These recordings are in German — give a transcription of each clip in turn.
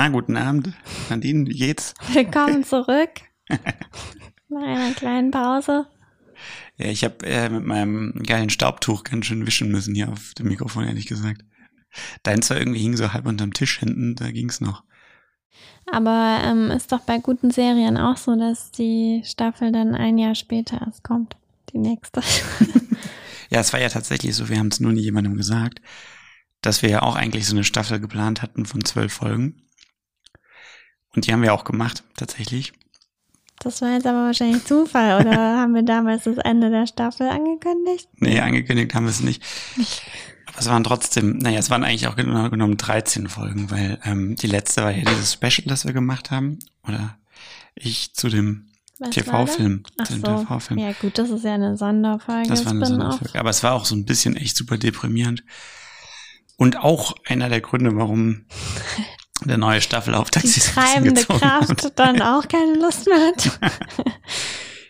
Ah, guten Abend. Nadine, wie geht's? Willkommen zurück. Nach einer kleinen Pause. Ja, ich habe äh, mit meinem geilen Staubtuch ganz schön wischen müssen hier auf dem Mikrofon, ehrlich gesagt. Deins war irgendwie hing so halb unterm Tisch hinten, da ging's noch. Aber ähm, ist doch bei guten Serien auch so, dass die Staffel dann ein Jahr später erst kommt. Die nächste. ja, es war ja tatsächlich so, wir haben es nur nie jemandem gesagt, dass wir ja auch eigentlich so eine Staffel geplant hatten von zwölf Folgen. Und die haben wir auch gemacht, tatsächlich. Das war jetzt aber wahrscheinlich Zufall, oder haben wir damals das Ende der Staffel angekündigt? Nee, angekündigt haben wir es nicht. Aber es waren trotzdem, naja, es waren eigentlich auch genau genommen 13 Folgen, weil ähm, die letzte war ja dieses Special, das wir gemacht haben. Oder ich zu dem TV-Film. Ach so. TV-Film. Ja gut, das ist ja eine Sonderfolge. Das war eine Sonderfolge. Aber es war auch so ein bisschen echt super deprimierend. Und auch einer der Gründe, warum der neue Staffelauftrag Die treibende Kraft hat. dann auch keine Lust mehr hat.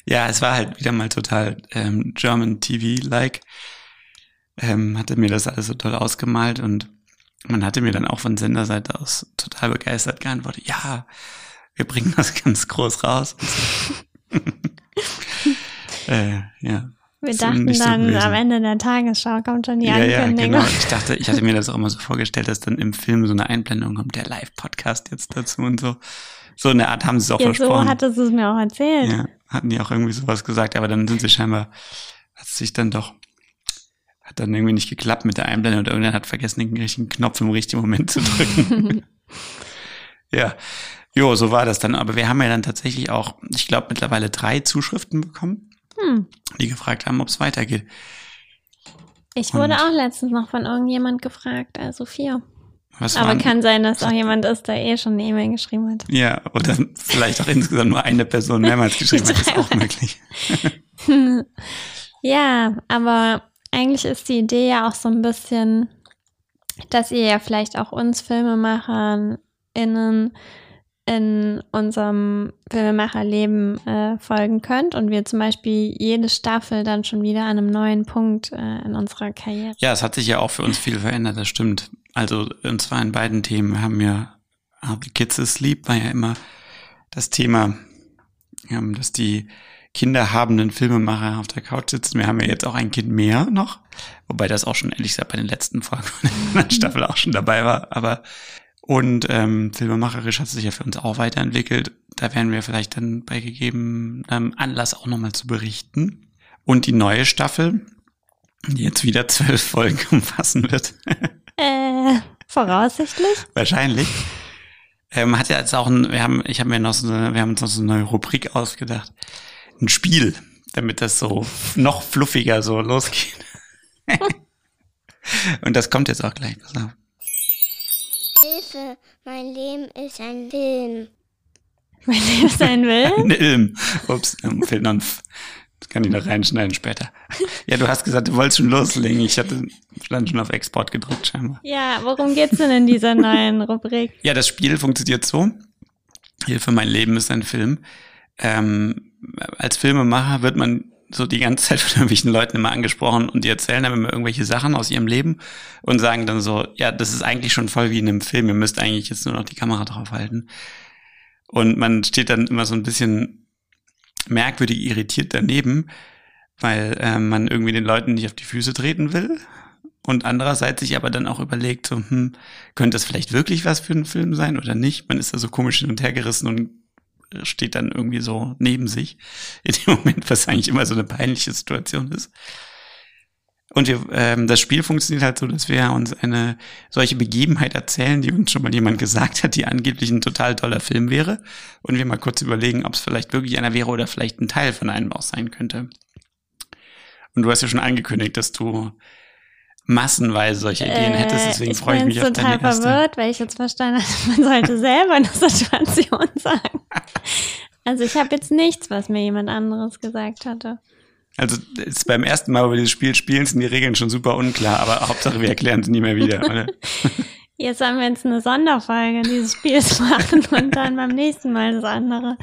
ja, es war halt wieder mal total ähm, German TV-like. Ähm, hatte mir das alles so toll ausgemalt und man hatte mir dann auch von Senderseite aus total begeistert geantwortet, ja, wir bringen das ganz groß raus. äh, ja. Wir dachten dann, so am Ende der Tagesschau kommt schon die ja, Ankündigung. Ja, genau. Ich dachte, ich hatte mir das auch immer so vorgestellt, dass dann im Film so eine Einblendung kommt, der Live-Podcast jetzt dazu und so. So eine Art haben sie es auch ja, versprochen. So hattest du es mir auch erzählt. Ja, hatten die auch irgendwie sowas gesagt, aber dann sind sie scheinbar, hat es sich dann doch, hat dann irgendwie nicht geklappt mit der Einblendung oder irgendwann hat vergessen, den richtigen Knopf im richtigen Moment zu drücken. ja. Jo, so war das dann. Aber wir haben ja dann tatsächlich auch, ich glaube, mittlerweile drei Zuschriften bekommen hm. die gefragt haben, ob es weitergeht. Ich wurde Und auch letztens noch von irgendjemand gefragt, also vier. Was Aber waren, kann sein, dass auch jemand ist, der eh schon eine E-Mail geschrieben hat. Ja, oder vielleicht auch insgesamt nur eine Person mehrmals geschrieben hat, ist auch möglich. ja, aber eigentlich ist die Idee ja auch so ein bisschen, dass ihr ja vielleicht auch uns Filmemachern innen in unserem Filmemacherleben äh, folgen könnt und wir zum Beispiel jede Staffel dann schon wieder an einem neuen Punkt äh, in unserer Karriere. Ja, es hat sich ja auch für uns viel verändert, das stimmt. Also und zwar in beiden Themen haben wir How the Kids Asleep war ja immer das Thema, ähm, dass die kinderhabenden Filmemacher auf der Couch sitzen. Wir haben ja jetzt auch ein Kind mehr noch, wobei das auch schon ehrlich gesagt bei den letzten Folgen der Staffel auch schon dabei war, aber und ähm, filmemacherisch hat es sich ja für uns auch weiterentwickelt. Da werden wir vielleicht dann bei gegebenem ähm, Anlass auch nochmal zu berichten. Und die neue Staffel, die jetzt wieder zwölf Folgen umfassen wird. äh, voraussichtlich. Wahrscheinlich. Ähm, hat ja jetzt auch ein, wir haben, ich habe mir noch so eine, wir haben uns noch so eine neue Rubrik ausgedacht. Ein Spiel, damit das so noch fluffiger so losgeht. Und das kommt jetzt auch gleich, pass auf. Hilfe, mein Leben ist ein Film. Mein Leben ist ein Film? ein Film. Ups, fehlt noch ein F. Das kann ich noch reinschneiden später. Ja, du hast gesagt, du wolltest schon loslegen. Ich hatte dann schon auf Export gedrückt, scheinbar. Ja, worum geht's denn in dieser neuen Rubrik? Ja, das Spiel funktioniert so. Hilfe, mein Leben ist ein Film. Ähm, als Filmemacher wird man so die ganze Zeit von irgendwelchen Leuten immer angesprochen und die erzählen dann immer irgendwelche Sachen aus ihrem Leben und sagen dann so, ja, das ist eigentlich schon voll wie in einem Film, ihr müsst eigentlich jetzt nur noch die Kamera drauf halten. Und man steht dann immer so ein bisschen merkwürdig irritiert daneben, weil äh, man irgendwie den Leuten nicht auf die Füße treten will. Und andererseits sich aber dann auch überlegt, so, hm, könnte das vielleicht wirklich was für einen Film sein oder nicht? Man ist da so komisch hin und her gerissen und steht dann irgendwie so neben sich. In dem Moment, was eigentlich immer so eine peinliche Situation ist. Und wir, ähm, das Spiel funktioniert halt so, dass wir uns eine solche Begebenheit erzählen, die uns schon mal jemand gesagt hat, die angeblich ein total toller Film wäre. Und wir mal kurz überlegen, ob es vielleicht wirklich einer wäre oder vielleicht ein Teil von einem auch sein könnte. Und du hast ja schon angekündigt, dass du massenweise solche Ideen äh, hättest, deswegen freue ich mich auf deine erste. Ich bin total verwirrt, weil ich jetzt verstanden habe, man sollte selber eine Situation sagen. Also ich habe jetzt nichts, was mir jemand anderes gesagt hatte. Also ist beim ersten Mal, wo wir dieses Spiel spielen, sind die Regeln schon super unklar, aber Hauptsache wir erklären es nie mehr wieder, oder? Jetzt haben wir jetzt eine Sonderfolge dieses Spiels machen und dann beim nächsten Mal das andere.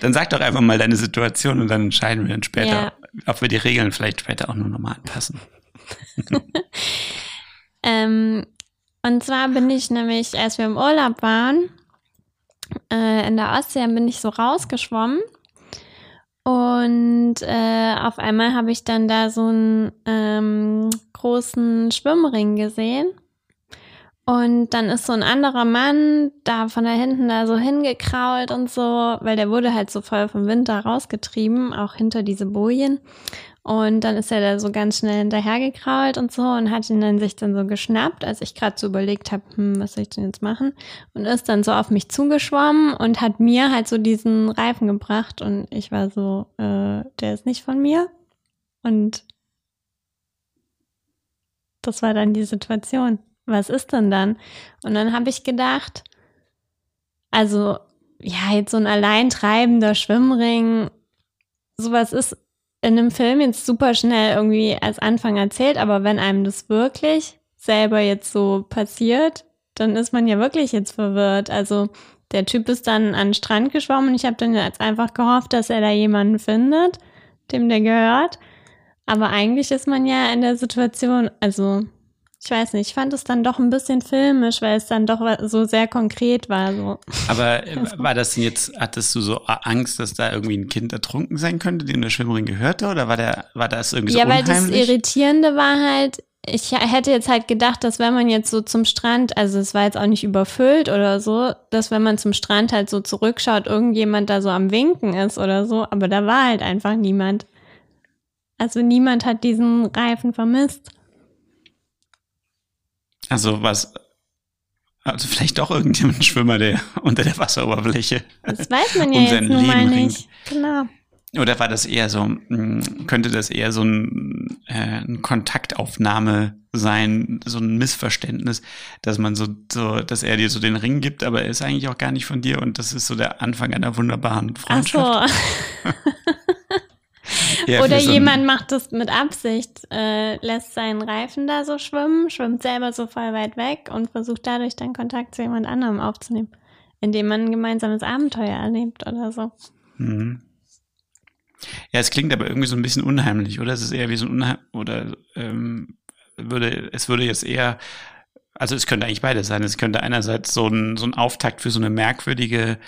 Dann sag doch einfach mal deine Situation und dann entscheiden wir dann später, ja. Ob wir die Regeln vielleicht später auch nur nochmal anpassen. ähm, und zwar bin ich nämlich, als wir im Urlaub waren, äh, in der Ostsee, bin ich so rausgeschwommen. Und äh, auf einmal habe ich dann da so einen ähm, großen Schwimmring gesehen. Und dann ist so ein anderer Mann da von da hinten da so hingekrault und so, weil der wurde halt so voll vom Wind da rausgetrieben, auch hinter diese Bojen. Und dann ist er da so ganz schnell hinterhergekrault und so und hat ihn dann sich dann so geschnappt, als ich gerade so überlegt habe, hm, was soll ich denn jetzt machen? Und ist dann so auf mich zugeschwommen und hat mir halt so diesen Reifen gebracht und ich war so, äh, der ist nicht von mir. Und das war dann die Situation. Was ist denn dann? Und dann habe ich gedacht, also ja, jetzt so ein alleintreibender Schwimmring, sowas ist in einem Film jetzt super schnell irgendwie als Anfang erzählt, aber wenn einem das wirklich selber jetzt so passiert, dann ist man ja wirklich jetzt verwirrt. Also der Typ ist dann an den Strand geschwommen und ich habe dann jetzt einfach gehofft, dass er da jemanden findet, dem der gehört. Aber eigentlich ist man ja in der Situation, also ich weiß nicht, ich fand es dann doch ein bisschen filmisch, weil es dann doch so sehr konkret war. So. Aber äh, war das denn jetzt, hattest du so Angst, dass da irgendwie ein Kind ertrunken sein könnte, dem der Schwimmring gehörte? Oder war, der, war das irgendwie so? Ja, weil das Irritierende war halt, ich hätte jetzt halt gedacht, dass wenn man jetzt so zum Strand, also es war jetzt auch nicht überfüllt oder so, dass wenn man zum Strand halt so zurückschaut, irgendjemand da so am Winken ist oder so, aber da war halt einfach niemand. Also niemand hat diesen Reifen vermisst. Also was, also vielleicht doch irgendjemand Schwimmer, der unter der Wasseroberfläche. Das weiß man ja jetzt nun mal nicht. Genau. Oder war das eher so, hm, könnte das eher so ein, äh, eine Kontaktaufnahme sein, so ein Missverständnis, dass man so, so, dass er dir so den Ring gibt, aber er ist eigentlich auch gar nicht von dir und das ist so der Anfang einer wunderbaren Freundschaft. Ach so. Oder so jemand macht das mit Absicht, äh, lässt seinen Reifen da so schwimmen, schwimmt selber so voll weit weg und versucht dadurch dann Kontakt zu jemand anderem aufzunehmen, indem man ein gemeinsames Abenteuer erlebt oder so. Mhm. Ja, es klingt aber irgendwie so ein bisschen unheimlich, oder? Es ist eher wie so ein Unheim oder ähm, würde, es würde jetzt eher, also es könnte eigentlich beides sein. Es könnte einerseits so ein, so ein Auftakt für so eine merkwürdige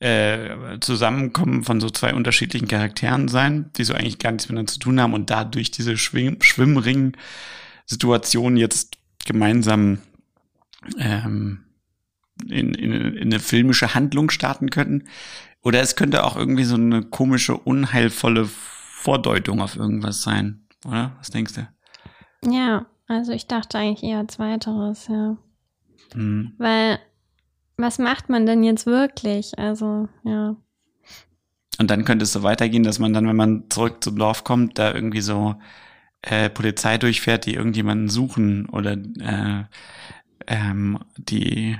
äh, Zusammenkommen von so zwei unterschiedlichen Charakteren sein, die so eigentlich gar nichts miteinander zu tun haben und dadurch diese Schwimm Schwimmring-Situation jetzt gemeinsam ähm, in, in, in eine filmische Handlung starten könnten. Oder es könnte auch irgendwie so eine komische, unheilvolle Vordeutung auf irgendwas sein, oder? Was denkst du? Ja, also ich dachte eigentlich eher zweiteres, ja. Hm. Weil was macht man denn jetzt wirklich? Also, ja. Und dann könnte es so weitergehen, dass man dann, wenn man zurück zum Dorf kommt, da irgendwie so äh, Polizei durchfährt, die irgendjemanden suchen oder äh, ähm, die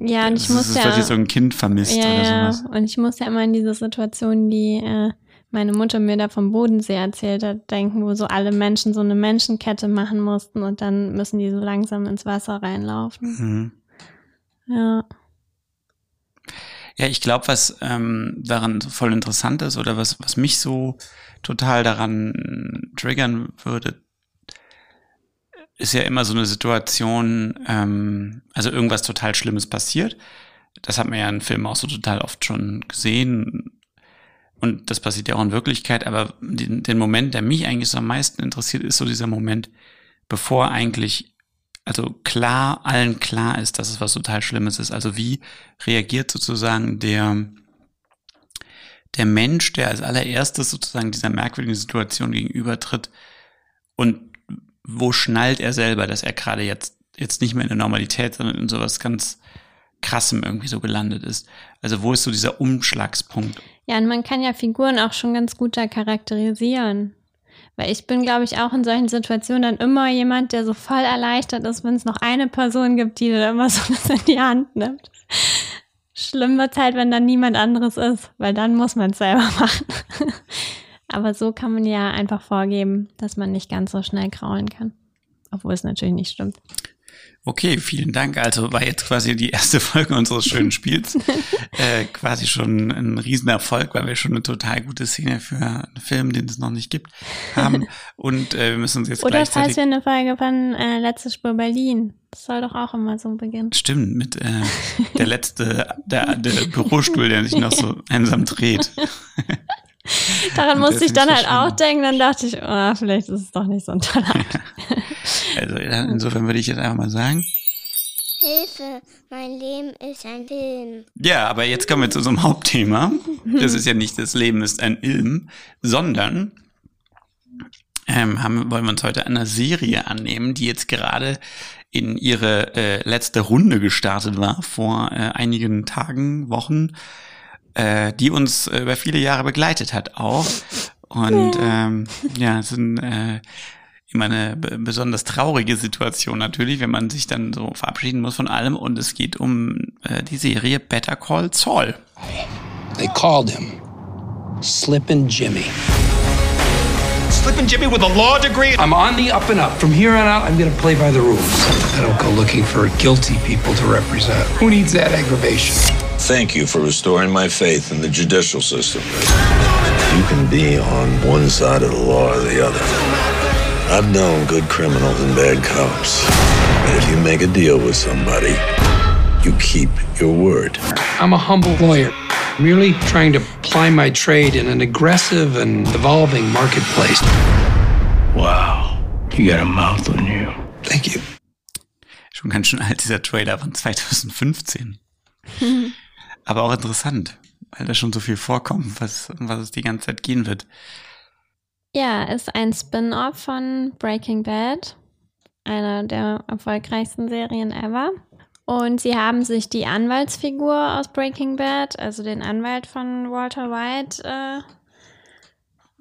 ja, und ich muss ja. So ein Kind vermisst ja, oder sowas. Ja, und ich muss ja immer an diese Situation, die äh, meine Mutter mir da vom Bodensee erzählt hat, denken, wo so alle Menschen so eine Menschenkette machen mussten und dann müssen die so langsam ins Wasser reinlaufen. Mhm. Ja. Ja, ich glaube, was ähm, daran voll interessant ist oder was, was mich so total daran triggern würde, ist ja immer so eine Situation, ähm, also irgendwas total Schlimmes passiert. Das hat man ja in Filmen auch so total oft schon gesehen. Und das passiert ja auch in Wirklichkeit. Aber den, den Moment, der mich eigentlich so am meisten interessiert, ist so dieser Moment, bevor eigentlich also klar, allen klar ist, dass es was total Schlimmes ist. Also wie reagiert sozusagen der, der Mensch, der als allererstes sozusagen dieser merkwürdigen Situation gegenübertritt und wo schnallt er selber, dass er gerade jetzt, jetzt nicht mehr in der Normalität, sondern in sowas ganz krassem irgendwie so gelandet ist. Also wo ist so dieser Umschlagspunkt? Ja, und man kann ja Figuren auch schon ganz gut da charakterisieren. Weil ich bin, glaube ich, auch in solchen Situationen dann immer jemand, der so voll erleichtert ist, wenn es noch eine Person gibt, die da immer so das in die Hand nimmt. Schlimm wird halt, wenn dann niemand anderes ist, weil dann muss man es selber machen. Aber so kann man ja einfach vorgeben, dass man nicht ganz so schnell kraulen kann. Obwohl es natürlich nicht stimmt. Okay, vielen Dank. Also war jetzt quasi die erste Folge unseres schönen Spiels äh, quasi schon ein Riesenerfolg, weil wir schon eine total gute Szene für einen Film, den es noch nicht gibt, haben. Und äh, wir müssen uns jetzt Oder falls wir eine Folge von äh, Letzte Spur Berlin. Das soll doch auch immer so beginnen. Stimmt, mit äh, der letzte, der, der Bürostuhl, der sich noch so einsam dreht. Daran Und musste ich dann halt auch denken, dann dachte ich, oh, vielleicht ist es doch nicht so ein toller Akt. Also insofern würde ich jetzt einfach mal sagen. Hilfe, mein Leben ist ein Film. Ja, aber jetzt kommen wir zu unserem Hauptthema. Das ist ja nicht das Leben ist ein Ilm, sondern ähm, haben, wollen wir uns heute einer Serie annehmen, die jetzt gerade in ihre äh, letzte Runde gestartet war vor äh, einigen Tagen, Wochen, äh, die uns äh, über viele Jahre begleitet hat auch. Und ähm, ja, es sind äh, immer eine be- besonders traurige Situation natürlich, wenn man sich dann so verabschieden muss von allem. Und es geht um äh, die Serie Better Call Saul. They called him Slippin' Jimmy. Slippin' Jimmy with a law degree? I'm on the up and up. From here on out, I'm gonna play by the rules. I don't go looking for guilty people to represent. Who needs that aggravation? Thank you for restoring my faith in the judicial system. You can be on one side of the law or the other. I've known good criminals and bad cops. But if you make a deal with somebody, you keep your word. I'm a humble lawyer, merely trying to ply my trade in an aggressive and evolving marketplace. Wow, you got a mouth on you. Thank you. Schon ganz schön alt, dieser Trailer von 2015. Aber auch interessant, weil da schon so viel vorkommt, was, um was es die ganze Zeit gehen wird. Ja, ist ein Spin-off von Breaking Bad, einer der erfolgreichsten Serien ever. Und sie haben sich die Anwaltsfigur aus Breaking Bad, also den Anwalt von Walter White, äh,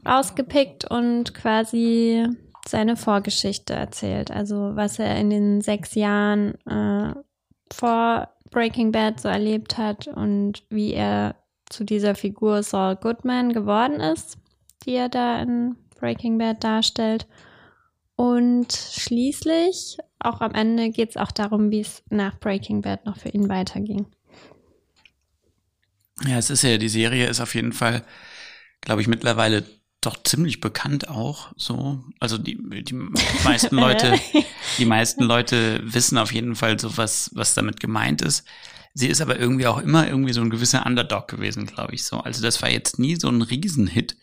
rausgepickt und quasi seine Vorgeschichte erzählt. Also was er in den sechs Jahren äh, vor Breaking Bad so erlebt hat und wie er zu dieser Figur Saul Goodman geworden ist die er da in Breaking Bad darstellt. Und schließlich, auch am Ende, geht es auch darum, wie es nach Breaking Bad noch für ihn weiterging. Ja, es ist ja, die Serie ist auf jeden Fall, glaube ich, mittlerweile doch ziemlich bekannt auch so. Also die, die meisten Leute, die meisten Leute wissen auf jeden Fall so, was, was damit gemeint ist. Sie ist aber irgendwie auch immer irgendwie so ein gewisser Underdog gewesen, glaube ich so. Also das war jetzt nie so ein Riesenhit.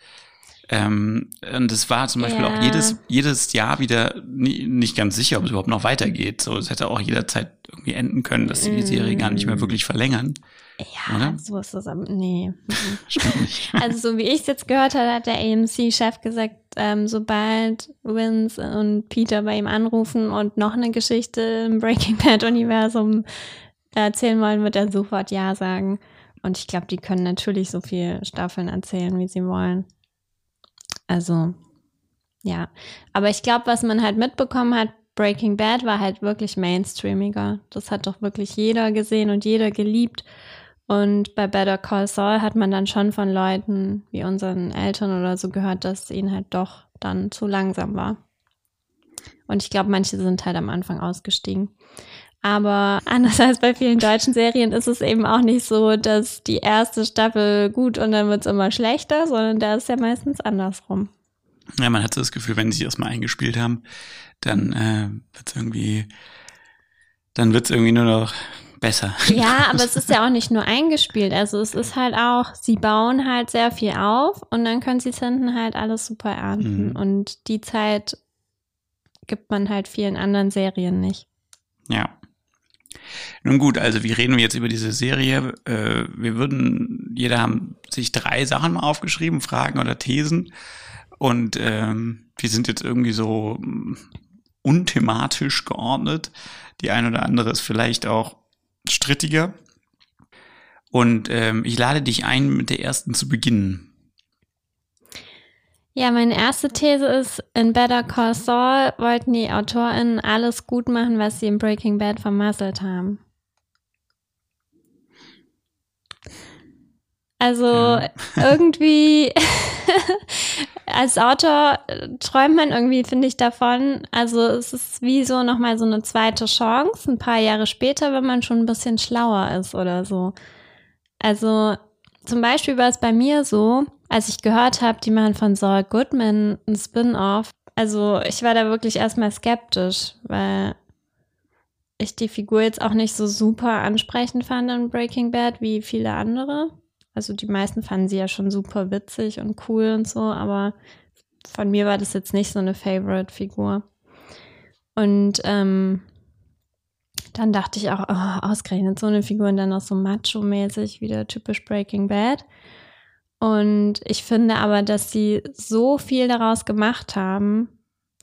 Ähm, und es war zum Beispiel Ja. auch jedes, jedes Jahr wieder nie, nicht ganz sicher, ob es überhaupt noch weitergeht. So, es hätte auch jederzeit irgendwie enden können, dass sie die Serie gar nicht mehr wirklich verlängern. Ja, Oder? so ist es aber. Nee. Also, so wie ich es jetzt gehört habe, hat der AMC-Chef gesagt, ähm, sobald Vince und Peter bei ihm anrufen und noch eine Geschichte im Breaking Bad-Universum erzählen wollen, wird er sofort Ja sagen. Und ich glaube, die können natürlich so viele Staffeln erzählen, wie sie wollen. Also, ja. Aber ich glaube, was man halt mitbekommen hat, Breaking Bad war halt wirklich mainstreamiger. Das hat doch wirklich jeder gesehen und jeder geliebt. Und bei Better Call Saul hat man dann schon von Leuten wie unseren Eltern oder so gehört, dass ihnen halt doch dann zu langsam war. Und ich glaube, manche sind halt am Anfang ausgestiegen. Aber anders als bei vielen deutschen Serien ist es eben auch nicht so, dass die erste Staffel gut und dann wird es immer schlechter, sondern da ist ja meistens andersrum. Ja, man hat so das Gefühl, wenn sie sich erstmal eingespielt haben, dann äh, wird's irgendwie, dann wird's irgendwie nur noch besser. Ja, aber es ist ja auch nicht nur eingespielt. Also es ist halt auch, sie bauen halt sehr viel auf und dann können sie es hinten halt alles super ernten. Mhm. Und die Zeit gibt man halt vielen anderen Serien nicht. Ja. Nun gut, also wie reden wir jetzt über diese Serie? Äh, wir würden, jeder haben sich drei Sachen mal aufgeschrieben, Fragen oder Thesen. Und ähm, die sind jetzt irgendwie so mm, unthematisch geordnet. Die eine oder andere ist vielleicht auch strittiger. Und ähm, ich lade dich ein, mit der ersten zu beginnen. Ja, meine erste These ist, in Better Call Saul wollten die AutorInnen alles gut machen, was sie in Breaking Bad vermasselt haben. Also irgendwie als Autor träumt man irgendwie, finde ich, davon. Also es ist wie so nochmal so eine zweite Chance, ein paar Jahre später, wenn man schon ein bisschen schlauer ist oder so. Also zum Beispiel war es bei mir so, als ich gehört habe, die machen von Saul Goodman ein Spin-off. Also ich war da wirklich erstmal skeptisch, weil ich die Figur jetzt auch nicht so super ansprechend fand in Breaking Bad wie viele andere. Also die meisten fanden sie ja schon super witzig und cool und so, aber von mir war das jetzt nicht so eine Favorite-Figur. Und ähm, dann dachte ich auch, oh, ausgerechnet so eine Figur und dann noch so macho-mäßig, wieder typisch Breaking Bad. Und ich finde aber, dass sie so viel daraus gemacht haben.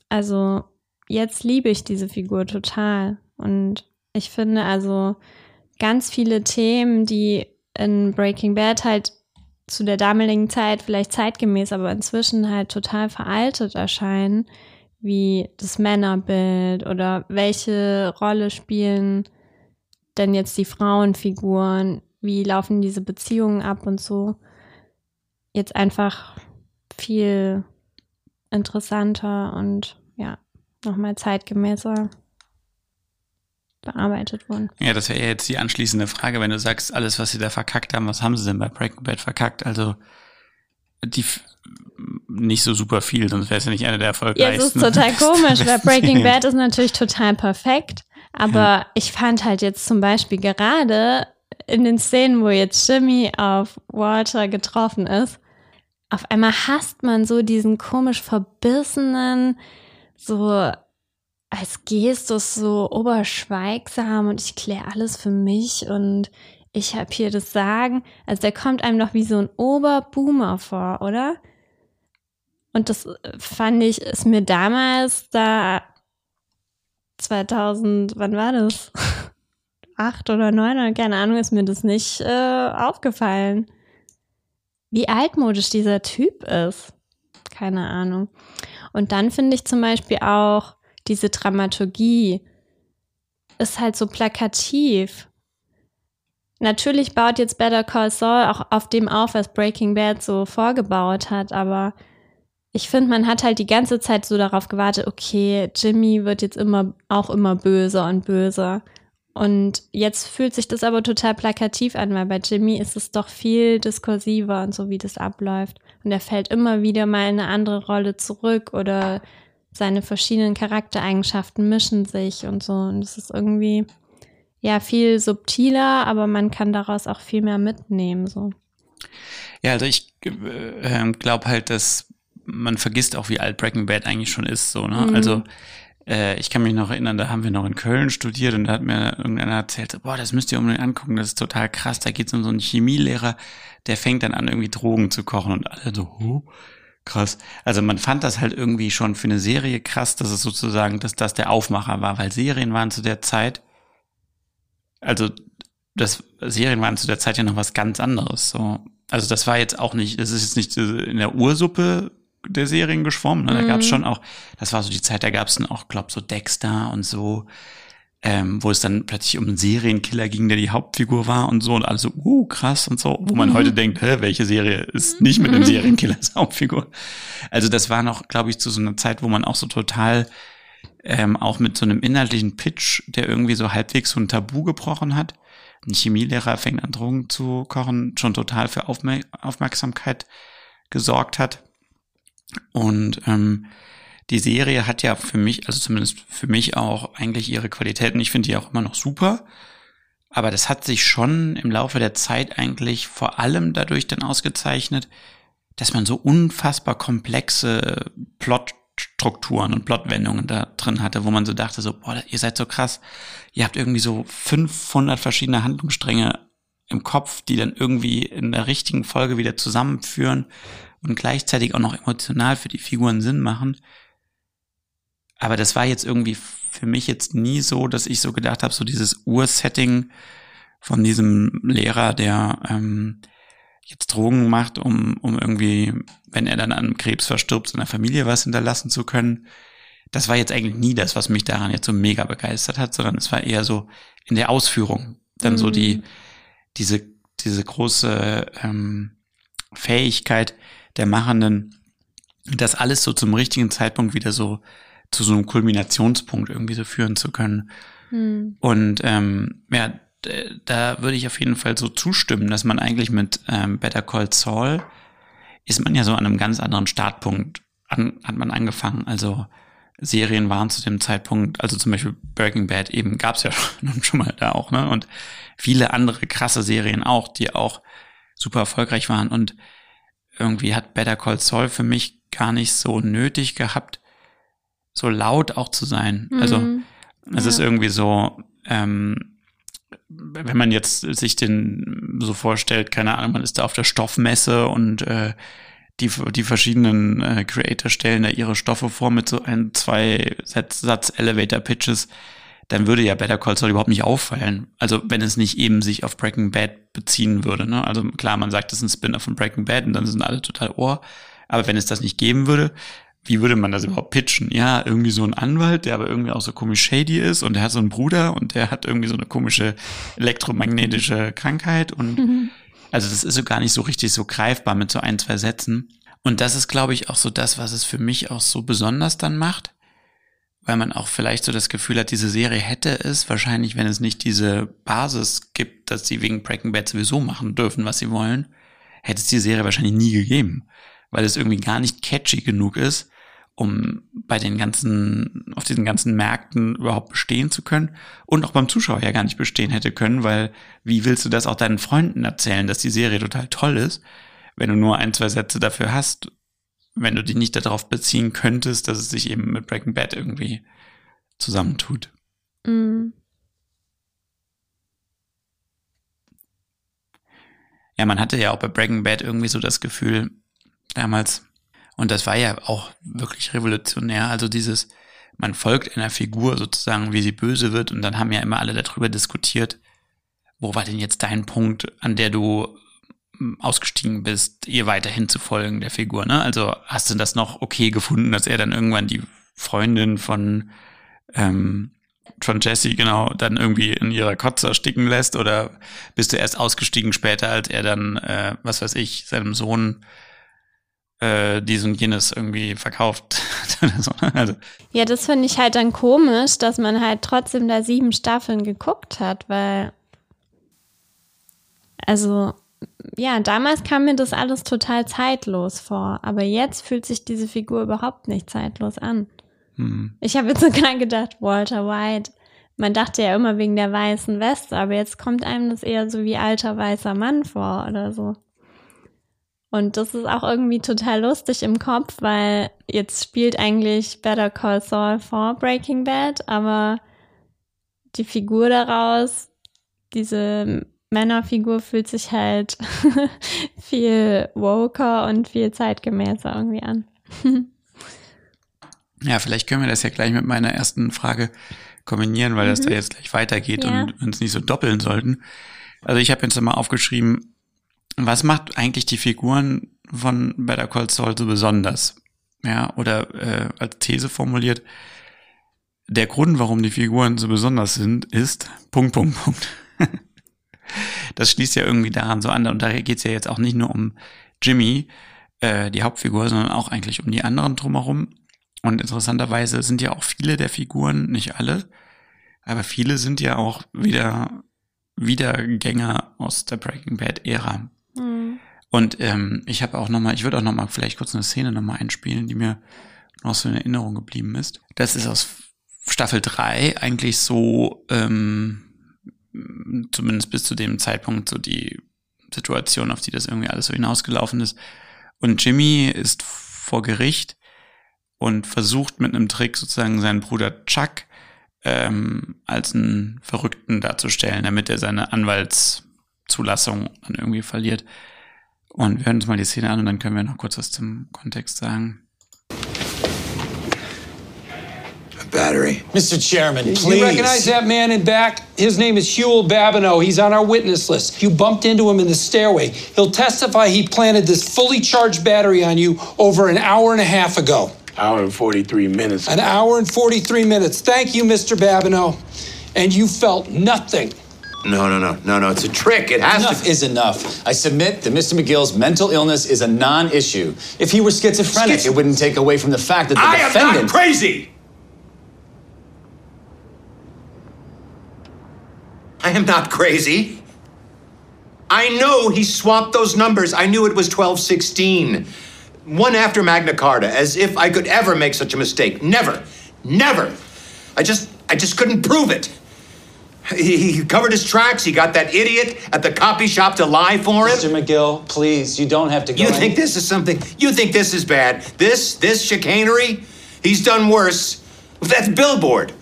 Also jetzt liebe ich diese Figur total. Und ich finde also ganz viele Themen, die in Breaking Bad halt zu der damaligen Zeit vielleicht zeitgemäß, aber inzwischen halt total veraltet erscheinen, wie das Männerbild oder welche Rolle spielen denn jetzt die Frauenfiguren, wie laufen diese Beziehungen ab und so, jetzt einfach viel interessanter und ja, nochmal zeitgemäßer bearbeitet wurden. Ja, das wäre jetzt die anschließende Frage, wenn du sagst, alles, was sie da verkackt haben, was haben sie denn bei Breaking Bad verkackt? Also die nicht so super viel, sonst wäre es ja nicht eine der erfolgreichsten. Ja, es ist total komisch, weil Breaking Bad ist natürlich total perfekt, aber ja. ich fand halt jetzt zum Beispiel gerade in den Szenen, wo jetzt Jimmy auf Walter getroffen ist, auf einmal hasst man so diesen komisch verbissenen, so als Gestus so oberschweigsam und ich kläre alles für mich und ich habe hier das Sagen. Also der kommt einem doch wie so ein Oberboomer vor, oder? Und das äh, fand ich, ist mir damals da 2000, wann war das? Acht oder neun oder keine Ahnung, ist mir das nicht äh, aufgefallen. Wie altmodisch dieser Typ ist. Keine Ahnung. Und dann finde ich zum Beispiel auch, diese Dramaturgie ist halt so plakativ. Natürlich baut jetzt Better Call Saul auch auf dem auf, was Breaking Bad so vorgebaut hat, aber ich finde, man hat halt die ganze Zeit so darauf gewartet, okay, Jimmy wird jetzt immer auch immer böser und böser. Und jetzt fühlt sich das aber total plakativ an, weil bei Jimmy ist es doch viel diskursiver und so, wie das abläuft. Und er fällt immer wieder mal in eine andere Rolle zurück oder seine verschiedenen Charaktereigenschaften mischen sich und so. Und es ist irgendwie ja viel subtiler, aber man kann daraus auch viel mehr mitnehmen. So. Ja, also ich äh, glaube halt, dass man vergisst auch, wie alt Breaking Bad eigentlich schon ist. So, ne? Mhm. Also äh, ich kann mich noch erinnern, da haben wir noch in Köln studiert und da hat mir irgendeiner erzählt, boah, das müsst ihr unbedingt angucken, das ist total krass. Da geht es um so einen Chemielehrer, der fängt dann an, irgendwie Drogen zu kochen und alle so, huh? Krass. Also man fand das halt irgendwie schon für eine Serie krass, dass es sozusagen, dass das der Aufmacher war, weil Serien waren zu der Zeit, also das Serien waren zu der Zeit ja noch was ganz anderes. So, also das war jetzt auch nicht, das ist jetzt nicht in der Ursuppe der Serien geschwommen. Ne? Da mhm. gab es schon auch, das war so die Zeit, da gab es dann auch, glaub so Dexter und so ähm, wo es dann plötzlich um einen Serienkiller ging, der die Hauptfigur war und so und alles so, uh, krass und so, wo man mhm. heute denkt, hä, welche Serie ist nicht mit einem Serienkiller als Hauptfigur? Also das war noch, glaube ich, zu so einer Zeit, wo man auch so total ähm, auch mit so einem inhaltlichen Pitch, der irgendwie so halbwegs so ein Tabu gebrochen hat. Ein Chemielehrer fängt an Drogen zu kochen, schon total für Aufmer Aufmerksamkeit gesorgt hat. Und ähm, die Serie hat ja für mich, also zumindest für mich auch eigentlich ihre Qualitäten. Ich finde die auch immer noch super. Aber das hat sich schon im Laufe der Zeit eigentlich vor allem dadurch dann ausgezeichnet, dass man so unfassbar komplexe Plotstrukturen und Plotwendungen da drin hatte, wo man so dachte, so, boah, ihr seid so krass. Ihr habt irgendwie so 500 verschiedene Handlungsstränge im Kopf, die dann irgendwie in der richtigen Folge wieder zusammenführen und gleichzeitig auch noch emotional für die Figuren Sinn machen. Aber das war jetzt irgendwie für mich jetzt nie so, dass ich so gedacht habe, so dieses Ursetting von diesem Lehrer, der ähm, jetzt Drogen macht, um, um irgendwie, wenn er dann an Krebs verstirbt, seiner Familie was hinterlassen zu können. Das war jetzt eigentlich nie das, was mich daran jetzt so mega begeistert hat, sondern es war eher so in der Ausführung. Dann mhm. so die, mhm. diese, diese große ähm, Fähigkeit der Machenden, das alles so zum richtigen Zeitpunkt wieder so zu so einem Kulminationspunkt irgendwie so führen zu können. Hm. Und ähm, ja, da würde ich auf jeden Fall so zustimmen, dass man eigentlich mit ähm, Better Call Saul ist man ja so an einem ganz anderen Startpunkt an, hat man angefangen. Also Serien waren zu dem Zeitpunkt, also zum Beispiel Breaking Bad eben gab's ja schon mal da auch, ne? Und viele andere krasse Serien auch, die auch super erfolgreich waren. Und irgendwie hat Better Call Saul für mich gar nicht so nötig gehabt, so laut auch zu sein. Also Mhm. es Ja. ist irgendwie so, ähm, wenn man jetzt sich den so vorstellt, keine Ahnung, man ist da auf der Stoffmesse und äh, die, die verschiedenen äh, Creator stellen da ihre Stoffe vor mit so ein, zwei Satz, Satz Elevator Pitches, dann würde ja Better Call Saul überhaupt nicht auffallen. Also wenn es nicht eben sich auf Breaking Bad beziehen würde. Ne? Also klar, man sagt, es ist ein Spin-off von Breaking Bad und dann sind alle total ohr. Aber wenn es das nicht geben würde, wie würde man das überhaupt pitchen? Ja, irgendwie so ein Anwalt, der aber irgendwie auch so komisch shady ist und der hat so einen Bruder und der hat irgendwie so eine komische elektromagnetische Krankheit und also das ist so gar nicht so richtig so greifbar mit so ein, zwei Sätzen. Und das ist, glaube ich, auch so das, was es für mich auch so besonders dann macht, weil man auch vielleicht so das Gefühl hat, diese Serie hätte es wahrscheinlich, wenn es nicht diese Basis gibt, dass sie wegen Breaking Bad sowieso machen dürfen, was sie wollen, hätte es die Serie wahrscheinlich nie gegeben, weil es irgendwie gar nicht catchy genug ist, um bei den ganzen, auf diesen ganzen Märkten überhaupt bestehen zu können und auch beim Zuschauer ja gar nicht bestehen hätte können, weil wie willst du das auch deinen Freunden erzählen, dass die Serie total toll ist, wenn du nur ein, zwei Sätze dafür hast, wenn du die nicht darauf beziehen könntest, dass es sich eben mit Breaking Bad irgendwie zusammentut. Mhm. Ja, man hatte ja auch bei Breaking Bad irgendwie so das Gefühl damals, und das war ja auch wirklich revolutionär, also dieses, man folgt einer Figur sozusagen, wie sie böse wird, und dann haben ja immer alle darüber diskutiert, wo war denn jetzt dein Punkt, an der du ausgestiegen bist, ihr weiterhin zu folgen, der Figur, ne? Also hast du das noch okay gefunden, dass er dann irgendwann die Freundin von, ähm, von Jesse genau dann irgendwie in ihrer Kotze ersticken lässt oder bist du erst ausgestiegen später, als er dann, äh, was weiß ich, seinem Sohn äh, dies und jenes irgendwie verkauft. ne? also, Ja, das finde ich halt dann komisch, dass man halt trotzdem da sieben Staffeln geguckt hat, weil, also, ja, damals kam mir das alles total zeitlos vor, aber jetzt fühlt sich diese Figur überhaupt nicht zeitlos an. hm. Ich habe jetzt sogar gedacht, Walter White, man dachte ja immer wegen der weißen Weste, aber jetzt kommt einem das eher so wie alter weißer Mann vor oder so. Und das ist auch irgendwie total lustig im Kopf, weil jetzt spielt eigentlich Better Call Saul vor Breaking Bad, aber die Figur daraus, diese Männerfigur fühlt sich halt viel woker und viel zeitgemäßer irgendwie an. Ja, vielleicht können wir das ja gleich mit meiner ersten Frage kombinieren, weil das da jetzt gleich weitergeht Ja. und uns nicht so doppeln sollten. Also ich habe jetzt mal aufgeschrieben, was macht eigentlich die Figuren von Better Call Saul so besonders? Ja, oder äh, als These formuliert, der Grund, warum die Figuren so besonders sind, ist Punkt, Punkt, Punkt. das schließt ja irgendwie daran so an. Und da geht es ja jetzt auch nicht nur um Jimmy, äh, die Hauptfigur, sondern auch eigentlich um die anderen drumherum. Und interessanterweise sind ja auch viele der Figuren, nicht alle, aber viele sind ja auch wieder Wiedergänger aus der Breaking Bad Ära. Hm. Und ähm, ich habe auch noch mal, ich würde auch noch mal vielleicht kurz eine Szene noch mal einspielen, die mir noch so in Erinnerung geblieben ist. Das ist aus Staffel 3 eigentlich so, ähm, zumindest bis zu dem Zeitpunkt, so die Situation, auf die das irgendwie alles so hinausgelaufen ist. Und Jimmy ist vor Gericht und versucht mit einem Trick sozusagen seinen Bruder Chuck ähm, als einen Verrückten darzustellen, damit er seine Anwaltszulassung dann irgendwie verliert. Und wir hören uns mal die Szene an und dann können wir noch kurz was zum Kontext sagen. Battery. Mr. Chairman, please. You please. recognize that man in back? His name is Huel Babineau. He's on our witness list. You bumped into him in the stairway. He'll testify he planted this fully charged battery on you over an hour and a half ago. Hour and 43 minutes. An hour and 43 minutes. Thank you, Mr. Babineau. And you felt nothing. No, no, no, no, no. It's a trick. It has Enough to. is enough. I submit that Mr. McGill's mental illness is a non-issue. If he were schizophrenic, Schiz- it wouldn't take away from the fact that the I am not crazy. I am not crazy. I know he swapped those numbers. I knew it was 1216. One after Magna Carta, as if I could ever make such a mistake. Never. Never. I just I just couldn't prove it. He, he covered his tracks. He got that idiot at the copy shop to lie for him. Mr. McGill, please, you don't have to go. You think this is something? You think this is bad? This, this chicanery? He's done worse. That's billboard.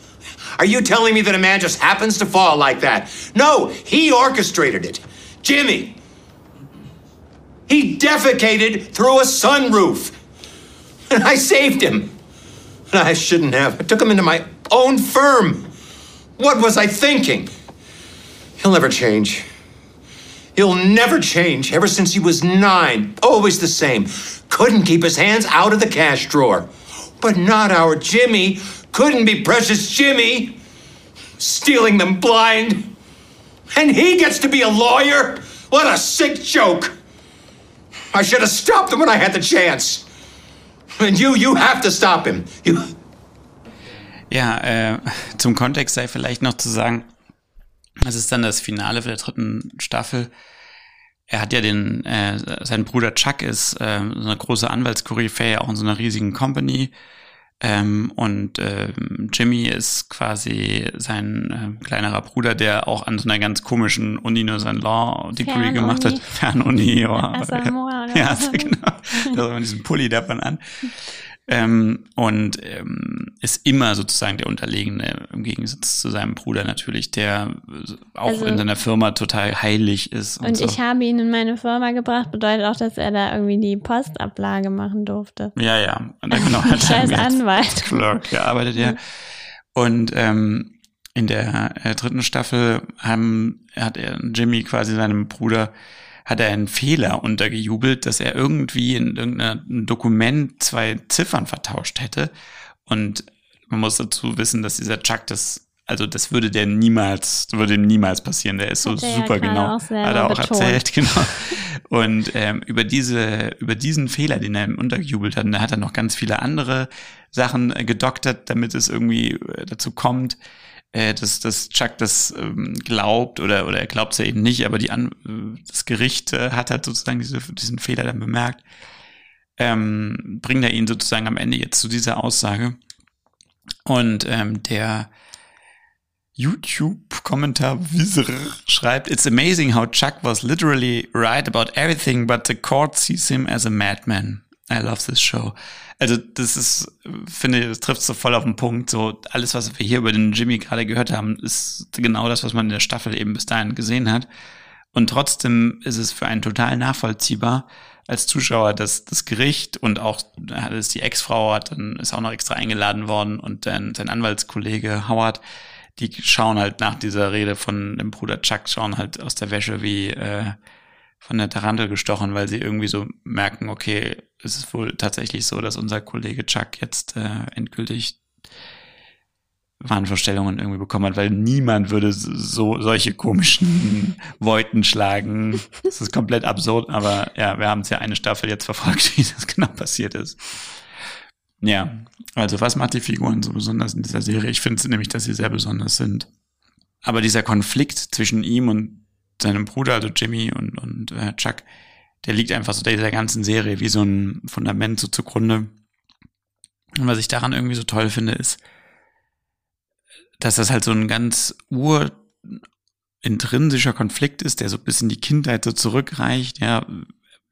Are you telling me that a man just happens to fall like that? No, he orchestrated it. Jimmy. He defecated through a sunroof. And I saved him. And I shouldn't have. I took him into my own firm. What was I thinking? He'll never change. He'll never change. Ever since he was nine, always the same. Couldn't keep his hands out of the cash drawer. But not our Jimmy. Couldn't be precious Jimmy. Stealing them blind. And he gets to be a lawyer? What a sick joke. I should have stopped him when I had the chance. And you, you have to stop him. You. Ja, äh, zum Kontext sei vielleicht noch zu sagen, es ist dann das Finale der dritten Staffel. Er hat ja den, äh, sein Bruder Chuck ist äh, so eine große Anwaltskoryphäe, auch in so einer riesigen Company. Ähm, und ähm, Jimmy ist quasi sein äh, kleinerer Bruder, der auch an so einer ganz komischen Uni nur sein Law-Degree Fernuni. gemacht hat. Fernuni, ja. Ja, also genau. Da hat man diesen Pulli davon an. Ähm, und ähm, ist immer sozusagen der Unterlegene im Gegensatz zu seinem Bruder natürlich, der auch Also- in seiner Firma total heilig ist. Und, Und so. ich habe ihn in meine Firma gebracht, bedeutet auch, dass er da irgendwie die Postablage machen durfte. Ja, ja. Und dann genau, hat er Scheiß Anwalt. Clerk gearbeitet, ja. Und ähm, in der äh, dritten Staffel haben, hat er Jimmy quasi seinem Bruder hat er einen Fehler untergejubelt, dass er irgendwie in irgendeinem Dokument zwei Ziffern vertauscht hätte. Und man muss dazu wissen, dass dieser Chuck das, also das würde der niemals, würde ihm niemals passieren. Der ist so Hat ja super gerade genau. hat er auch betont. erzählt, genau. Und ähm, über diese, über diesen Fehler, den er ihm untergejubelt hat, und da hat er noch ganz viele andere Sachen gedoktert, damit es irgendwie äh, dazu kommt, äh, dass, dass Chuck das ähm, glaubt oder, oder er glaubt es ja eben nicht, aber die An das Gericht äh, hat halt sozusagen diese, diesen Fehler dann bemerkt. Ähm, bringt er ihn sozusagen am Ende jetzt zu dieser Aussage. Und ähm, der YouTube-Kommentar Wieser schreibt, It's amazing how Chuck was literally right about everything, but the court sees him as a madman. I love this show. Also das ist, finde, das trifft so voll auf den Punkt. So alles, was wir hier über den Jimmy gerade gehört haben, ist genau das, was man in der Staffel eben bis dahin gesehen hat. Und trotzdem ist es für einen total nachvollziehbar als Zuschauer, dass das Gericht und auch dass die Ex-Frau hat, dann ist auch noch extra eingeladen worden und dann sein Anwaltskollege Howard, die schauen halt nach dieser Rede von dem Bruder Chuck, schauen halt aus der Wäsche wie äh, von der Tarantel gestochen, weil sie irgendwie so merken, okay, es ist wohl tatsächlich so, dass unser Kollege Chuck jetzt äh, endgültig Wahnvorstellungen irgendwie bekommen hat, weil niemand würde so solche komischen Voiten schlagen. Das ist komplett absurd, aber ja, wir haben es ja eine Staffel jetzt verfolgt, wie das genau passiert ist. Ja, also was macht die Figuren so besonders in dieser Serie? Ich finde nämlich, dass sie sehr besonders sind. Aber dieser Konflikt zwischen ihm und seinem Bruder, also Jimmy und, und äh, Chuck, der liegt einfach so dieser ganzen Serie wie so ein Fundament so zugrunde. Und was ich daran irgendwie so toll finde, ist, dass das halt so ein ganz ur intrinsischer Konflikt ist, der so bis in die Kindheit so zurückreicht, ja,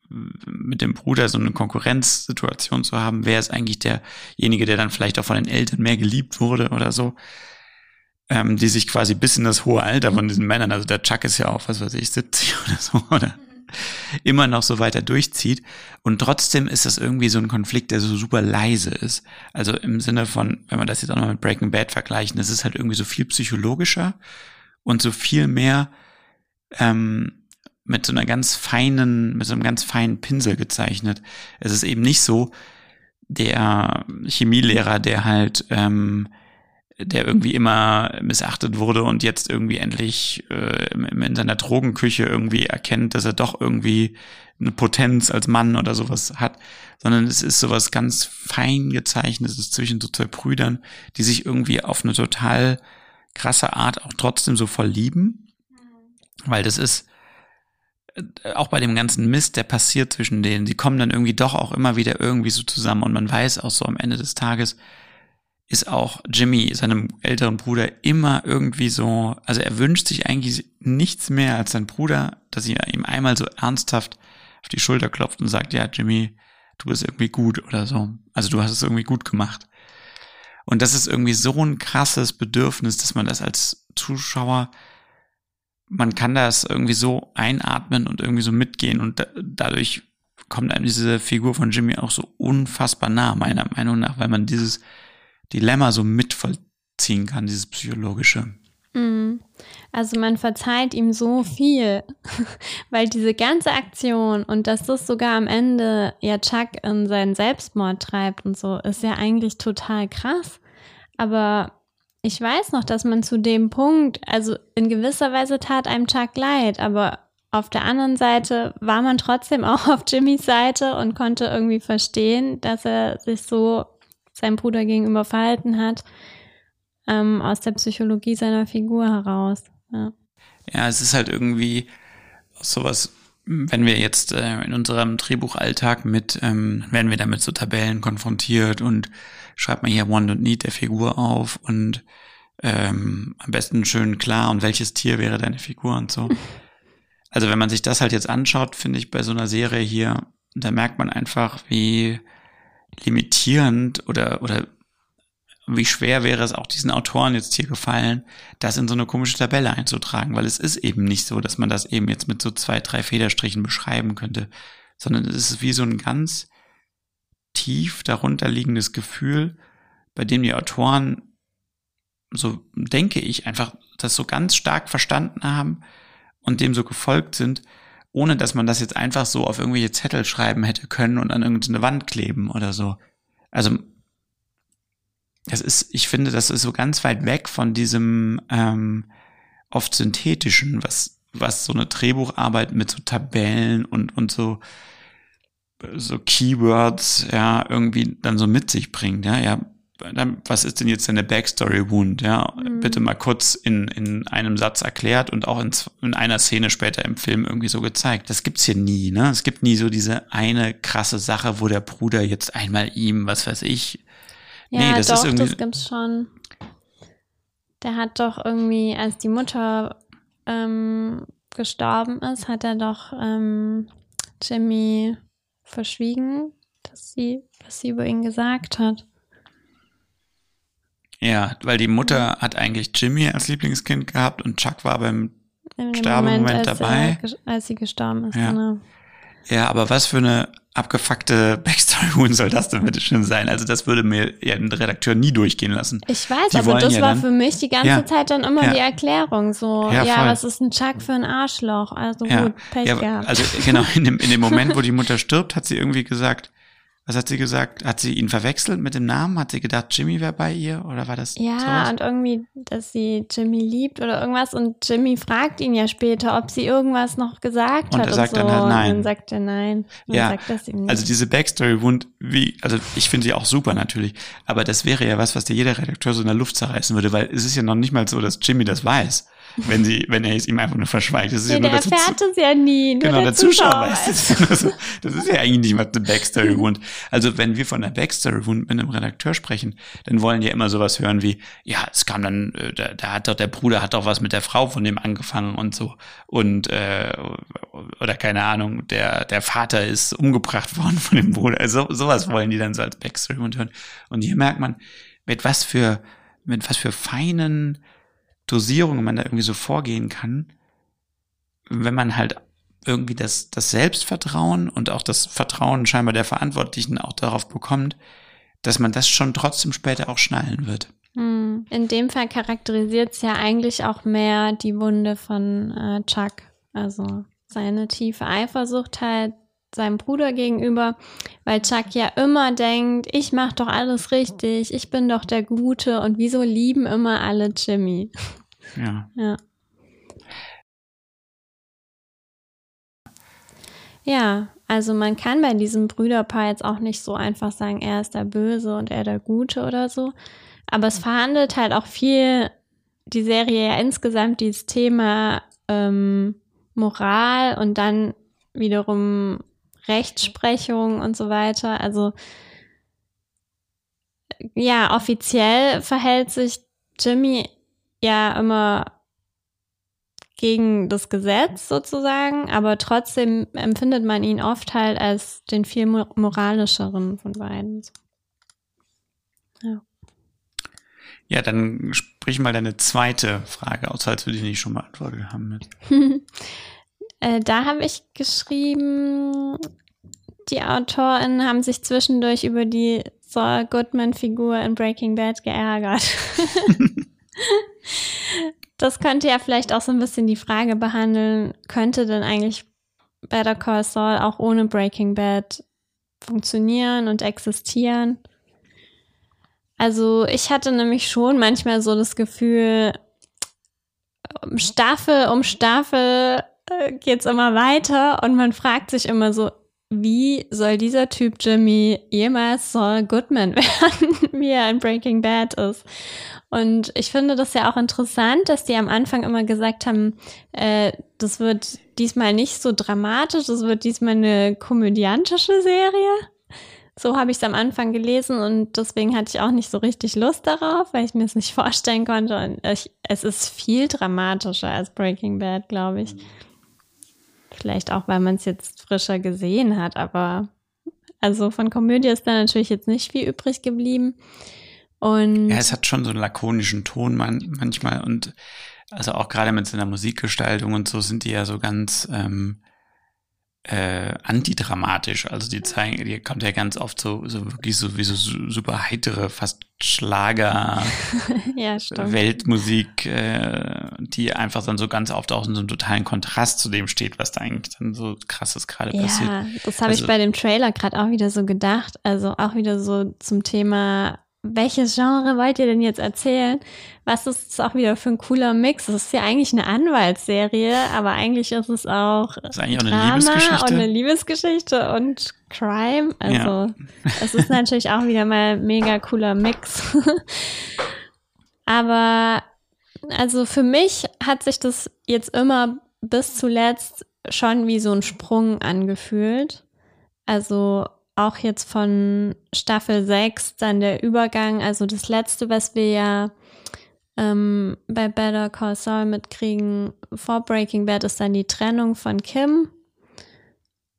mit dem Bruder so eine Konkurrenzsituation zu haben, wer ist eigentlich derjenige, der dann vielleicht auch von den Eltern mehr geliebt wurde oder so, ähm, die sich quasi bis in das hohe Alter von diesen Männern, also der Chuck ist ja auch, was weiß ich, 70 oder so, oder immer noch so weiter durchzieht. Und trotzdem ist das irgendwie so ein Konflikt, der so super leise ist. Also im Sinne von, wenn wir das jetzt auch noch mit Breaking Bad vergleichen, das ist halt irgendwie so viel psychologischer und so viel mehr ähm, mit so einer ganz feinen, mit so einem ganz feinen Pinsel gezeichnet. Es ist eben nicht so der Chemielehrer, der halt ähm, der irgendwie immer missachtet wurde und jetzt irgendwie endlich äh, in seiner Drogenküche irgendwie erkennt, dass er doch irgendwie eine Potenz als Mann oder sowas hat, sondern es ist sowas ganz fein gezeichnetes zwischen so zwei Brüdern, die sich irgendwie auf eine total krasse Art auch trotzdem so voll lieben, weil das ist äh, auch bei dem ganzen Mist, der passiert zwischen denen, die kommen dann irgendwie doch auch immer wieder irgendwie so zusammen und man weiß auch so am Ende des Tages, ist auch Jimmy, seinem älteren Bruder, immer irgendwie so, also er wünscht sich eigentlich nichts mehr als sein Bruder, dass er ihm einmal so ernsthaft auf die Schulter klopft und sagt, ja, Jimmy, du bist irgendwie gut oder so. Also du hast es irgendwie gut gemacht. Und das ist irgendwie so ein krasses Bedürfnis, dass man das als Zuschauer, man kann das irgendwie so einatmen und irgendwie so mitgehen und da, dadurch kommt einem diese Figur von Jimmy auch so unfassbar nah, meiner Meinung nach, weil man dieses Dilemma so mitvollziehen kann, dieses psychologische. Mhm. Also man verzeiht ihm so viel, weil diese ganze Aktion und dass das sogar am Ende ja Chuck in seinen Selbstmord treibt und so, ist ja eigentlich total krass. Aber ich weiß noch, dass man zu dem Punkt, also in gewisser Weise tat einem Chuck leid, aber auf der anderen Seite war man trotzdem auch auf Jimmys Seite und konnte irgendwie verstehen, dass er sich so seinem Bruder gegenüber verhalten hat, ähm, aus der Psychologie seiner Figur heraus. Ja, ja es ist halt irgendwie sowas, wenn wir jetzt äh, in unserem Drehbuchalltag mit, ähm, werden wir damit so Tabellen konfrontiert und schreibt man hier Want und Need der Figur auf und ähm, am besten schön klar und welches Tier wäre deine Figur und so. Also wenn man sich das halt jetzt anschaut, finde ich bei so einer Serie hier, da merkt man einfach, wie limitierend oder, oder wie schwer wäre es auch diesen Autoren jetzt hier gefallen, das in so eine komische Tabelle einzutragen, weil es ist eben nicht so, dass man das eben jetzt mit so zwei, drei Federstrichen beschreiben könnte, sondern es ist wie so ein ganz tief darunter liegendes Gefühl, bei dem die Autoren, so denke ich, einfach das so ganz stark verstanden haben und dem so gefolgt sind, ohne dass man das jetzt einfach so auf irgendwelche Zettel schreiben hätte können und an irgendeine Wand kleben oder so. Also das ist, ich finde, das ist so ganz weit weg von diesem ähm, oft synthetischen, was, was so eine Drehbucharbeit mit so Tabellen und, und so, so Keywords, ja, irgendwie dann so mit sich bringt, ja, ja, was ist denn jetzt deine Backstory Wound, ja, mhm. bitte mal kurz in, in einem Satz erklärt und auch in, in einer Szene später im Film irgendwie so gezeigt. Das gibt's hier nie, ne, es gibt nie so diese eine krasse Sache, wo der Bruder jetzt einmal ihm, was weiß ich, ja, nee, das doch, ist irgendwie. Das gibt's schon. Der hat doch irgendwie, als die Mutter ähm, gestorben ist, hat er doch ähm, Jimmy verschwiegen, dass sie, was sie über ihn gesagt hat. Ja, weil die Mutter hat eigentlich Jimmy als Lieblingskind gehabt und Chuck war beim Sterbemoment dabei. Er, als sie gestorben ist, ja. genau. Ja, aber was für eine abgefuckte Backstory soll das denn bitte schön sein? Also das würde mir ja ein Redakteur nie durchgehen lassen. Ich weiß, die aber das ja war dann, für mich die ganze ja, Zeit dann immer ja, die Erklärung. So, ja, ja was ist ein Chuck für ein Arschloch? Also gut, Pech gehabt. Also genau, in dem, in dem Moment, wo die Mutter stirbt, hat sie irgendwie gesagt, was hat sie gesagt? Hat sie ihn verwechselt mit dem Namen? Hat sie gedacht, Jimmy wäre bei ihr? Oder war das? Ja, sowas? und irgendwie, dass sie Jimmy liebt oder irgendwas. Und Jimmy fragt ihn ja später, ob sie irgendwas noch gesagt und hat. Er sagt und so. dann halt nein. Und dann sagt er nein. Und ja, also diese Backstory wund wie, also ich finde sie auch super natürlich. Aber das wäre ja was, was dir jeder Redakteur so in der Luft zerreißen würde, weil es ist ja noch nicht mal so, dass Jimmy das weiß wenn sie, wenn er es ihm einfach nur verschweigt. Das ist ja, ja nur der erfährt es ja nie. Nur genau, der, der Zuschauer, Zuschauer weiß das. Ja das ist ja eigentlich nicht was eine Backstory Wound. Also wenn wir von der Backstory Wound mit einem Redakteur sprechen, dann wollen die ja immer sowas hören wie, ja, es kam dann, äh, da, da hat doch der Bruder hat doch was mit der Frau von dem angefangen und so und äh, oder keine Ahnung, der der Vater ist umgebracht worden von dem Bruder. Also sowas wollen die dann so als Backstory Wound hören. Und hier merkt man, mit was für mit was für feinen Dosierung man da irgendwie so vorgehen kann, wenn man halt irgendwie das, das Selbstvertrauen und auch das Vertrauen scheinbar der Verantwortlichen auch darauf bekommt, dass man das schon trotzdem später auch schnallen wird. Hm. In dem Fall charakterisiert es ja eigentlich auch mehr die Wunde von äh, Chuck. Also seine tiefe Eifersucht halt seinem Bruder gegenüber, weil Chuck ja immer denkt, ich mache doch alles richtig, ich bin doch der Gute und wieso lieben immer alle Jimmy? Ja. Ja. Ja, also man kann bei diesem Brüderpaar jetzt auch nicht so einfach sagen, er ist der Böse und er der Gute oder so. Aber es verhandelt halt auch viel die Serie ja insgesamt dieses Thema ähm, Moral und dann wiederum Rechtsprechung und so weiter. Also ja, offiziell verhält sich Jimmy ja immer gegen das Gesetz sozusagen, aber trotzdem empfindet man ihn oft halt als den viel moralischeren von beiden. Ja. Ja, dann sprich mal deine zweite Frage aus, falls wir die nicht schon beantwortet haben. Mit. äh, da habe ich geschrieben, die AutorInnen haben sich zwischendurch über die Saul Goodman-Figur in Breaking Bad geärgert. das könnte ja vielleicht auch so ein bisschen die Frage behandeln, könnte denn eigentlich Better Call Saul auch ohne Breaking Bad funktionieren und existieren? Also ich hatte nämlich schon manchmal so das Gefühl, Staffel um Staffel äh, geht's immer weiter und man fragt sich immer so, wie soll dieser Typ Jimmy jemals Saul Goodman werden, wie er in Breaking Bad ist? Und ich finde das ja auch interessant, dass die am Anfang immer gesagt haben, äh, das wird diesmal nicht so dramatisch, das wird diesmal eine komödiantische Serie. So habe ich es am Anfang gelesen und deswegen hatte ich auch nicht so richtig Lust darauf, weil ich mir es nicht vorstellen konnte. Und ich, es ist viel dramatischer als Breaking Bad, glaube ich. Vielleicht auch, weil man es jetzt frischer gesehen hat, aber also von Komödie ist da natürlich jetzt nicht viel übrig geblieben. Und ja, es hat schon so einen lakonischen Ton man, manchmal und also auch gerade mit seiner Musikgestaltung und so sind die ja so ganz ähm, äh, antidramatisch. Also die zeigen, die kommt ja ganz oft so, so wirklich so wie so super heitere, fast Schlager, ja, Weltmusik, äh, die einfach dann so ganz oft auch in so einem totalen Kontrast zu dem steht, was da eigentlich dann so krasses gerade ja, passiert. Ja, das habe also, ich bei dem Trailer gerade auch wieder so gedacht. Also auch wieder so zum Thema welches Genre wollt ihr denn jetzt erzählen? Was ist es auch wieder für ein cooler Mix? Es ist ja eigentlich eine Anwaltsserie, aber eigentlich ist es auch, ist eigentlich auch eine Drama Liebesgeschichte. und eine Liebesgeschichte und Crime. Also Ja. es ist natürlich auch wieder mal ein mega cooler Mix. aber also für mich hat sich das jetzt immer bis zuletzt schon wie so ein Sprung angefühlt. Also auch jetzt von Staffel 6 dann der Übergang, also das letzte, was wir ja ähm, bei Better Call Saul mitkriegen vor Breaking Bad, ist dann die Trennung von Kim.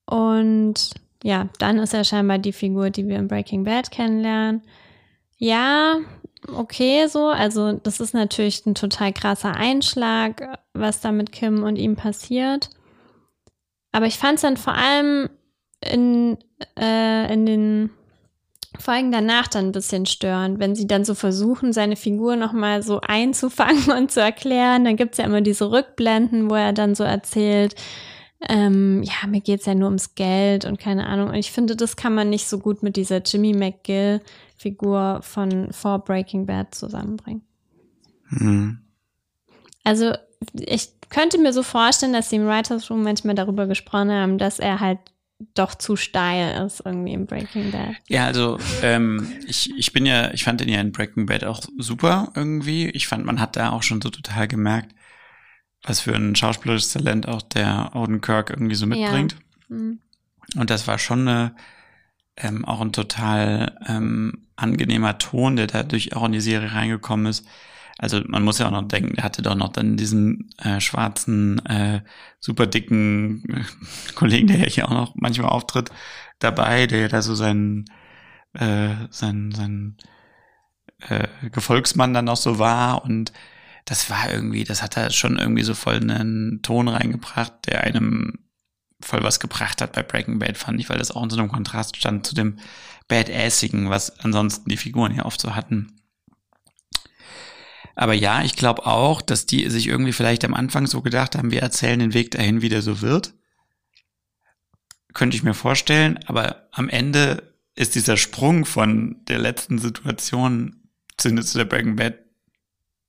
Und ja, dann ist er scheinbar die Figur, die wir in Breaking Bad kennenlernen. Ja, okay, so. Also, das ist natürlich ein total krasser Einschlag, was da mit Kim und ihm passiert. Aber ich fand es dann vor allem in, äh, in den Folgen danach dann ein bisschen störend, wenn sie dann so versuchen, seine Figur nochmal so einzufangen und zu erklären. Dann gibt's ja immer diese Rückblenden, wo er dann so erzählt, ähm, ja, mir geht's ja nur ums Geld und keine Ahnung. Und ich finde, das kann man nicht so gut mit dieser Jimmy McGill-Figur von vor Breaking Bad zusammenbringen. Hm. Also ich könnte mir so vorstellen, dass sie im Writers Room manchmal darüber gesprochen haben, dass er halt doch zu steil ist irgendwie im Breaking Bad. Ja, also ähm, ich, ich bin ja, ich fand den ja in Breaking Bad auch super irgendwie. Ich fand, man hat da auch schon so total gemerkt, was für ein schauspielerisches Talent auch der Oden Kirk irgendwie so mitbringt. Ja. Mhm. Und das war schon eine, ähm, auch ein total ähm, angenehmer Ton, der dadurch auch in die Serie reingekommen ist. Also man muss ja auch noch denken, der hatte doch noch dann diesen äh, schwarzen, äh, super dicken äh, Kollegen, der ja hier auch noch manchmal auftritt, dabei, der da so sein, äh, sein, sein äh, Gefolgsmann dann noch so war und das war irgendwie, das hat er schon irgendwie so voll einen Ton reingebracht, der einem voll was gebracht hat bei Breaking Bad, fand ich, weil das auch in so einem Kontrast stand zu dem Badassigen, was ansonsten die Figuren ja oft so hatten. Aber ja, ich glaube auch, dass die sich irgendwie vielleicht am Anfang so gedacht haben, wir erzählen den Weg dahin, wie der so wird. könnte ich mir vorstellen, aber am Ende ist dieser Sprung von der letzten Situation zu, zu der Breaking Bad